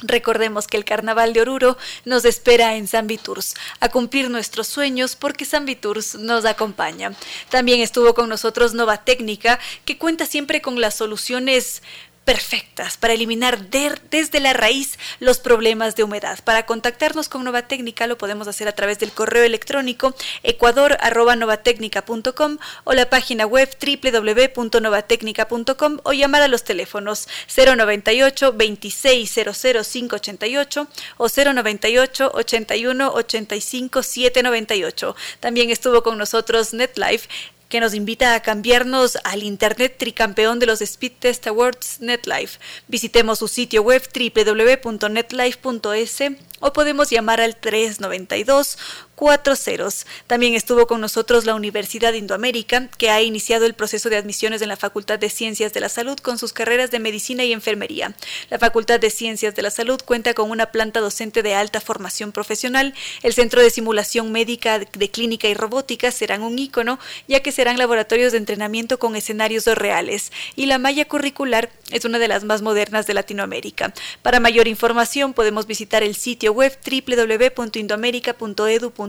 Recordemos que el Carnaval de Oruro nos espera en San Viturs, a cumplir nuestros sueños porque San Viturs nos acompaña. También estuvo con nosotros Nova Técnica, que cuenta siempre con las soluciones perfectas para eliminar desde la raíz los problemas de humedad. Para contactarnos con Nova Técnica lo podemos hacer a través del correo electrónico ecuador.novatecnica.com o la página web www.novatecnica.com o llamar a los teléfonos 098 2600 588 o 098 81 85 798. También estuvo con nosotros NetLife que nos invita a cambiarnos al Internet tricampeón de los Speed Test Awards NetLife. Visitemos su sitio web www.netlife.es o podemos llamar al 392 cuatro ceros. También estuvo con nosotros la Universidad Indoamérica, que ha iniciado el proceso de admisiones en la Facultad de Ciencias de la Salud con sus carreras de Medicina y Enfermería. La Facultad de Ciencias de la Salud cuenta con una planta docente de alta formación profesional. El Centro de Simulación Médica de Clínica y Robótica serán un ícono, ya que serán laboratorios de entrenamiento con escenarios reales. Y la malla curricular es una de las más modernas de Latinoamérica. Para mayor información podemos visitar el sitio web www.indoamerica.edu.com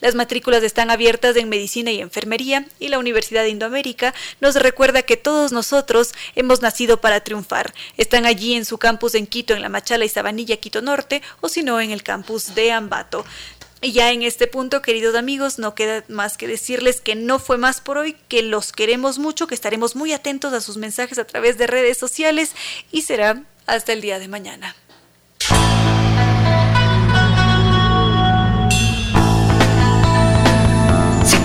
las matrículas están abiertas en medicina y enfermería y la Universidad de Indoamérica nos recuerda que todos nosotros hemos nacido para triunfar. Están allí en su campus en Quito, en La Machala y Sabanilla, Quito Norte, o si no, en el campus de Ambato. Y ya en este punto, queridos amigos, no queda más que decirles que no fue más por hoy, que los queremos mucho, que estaremos muy atentos a sus mensajes a través de redes sociales y será hasta el día de mañana.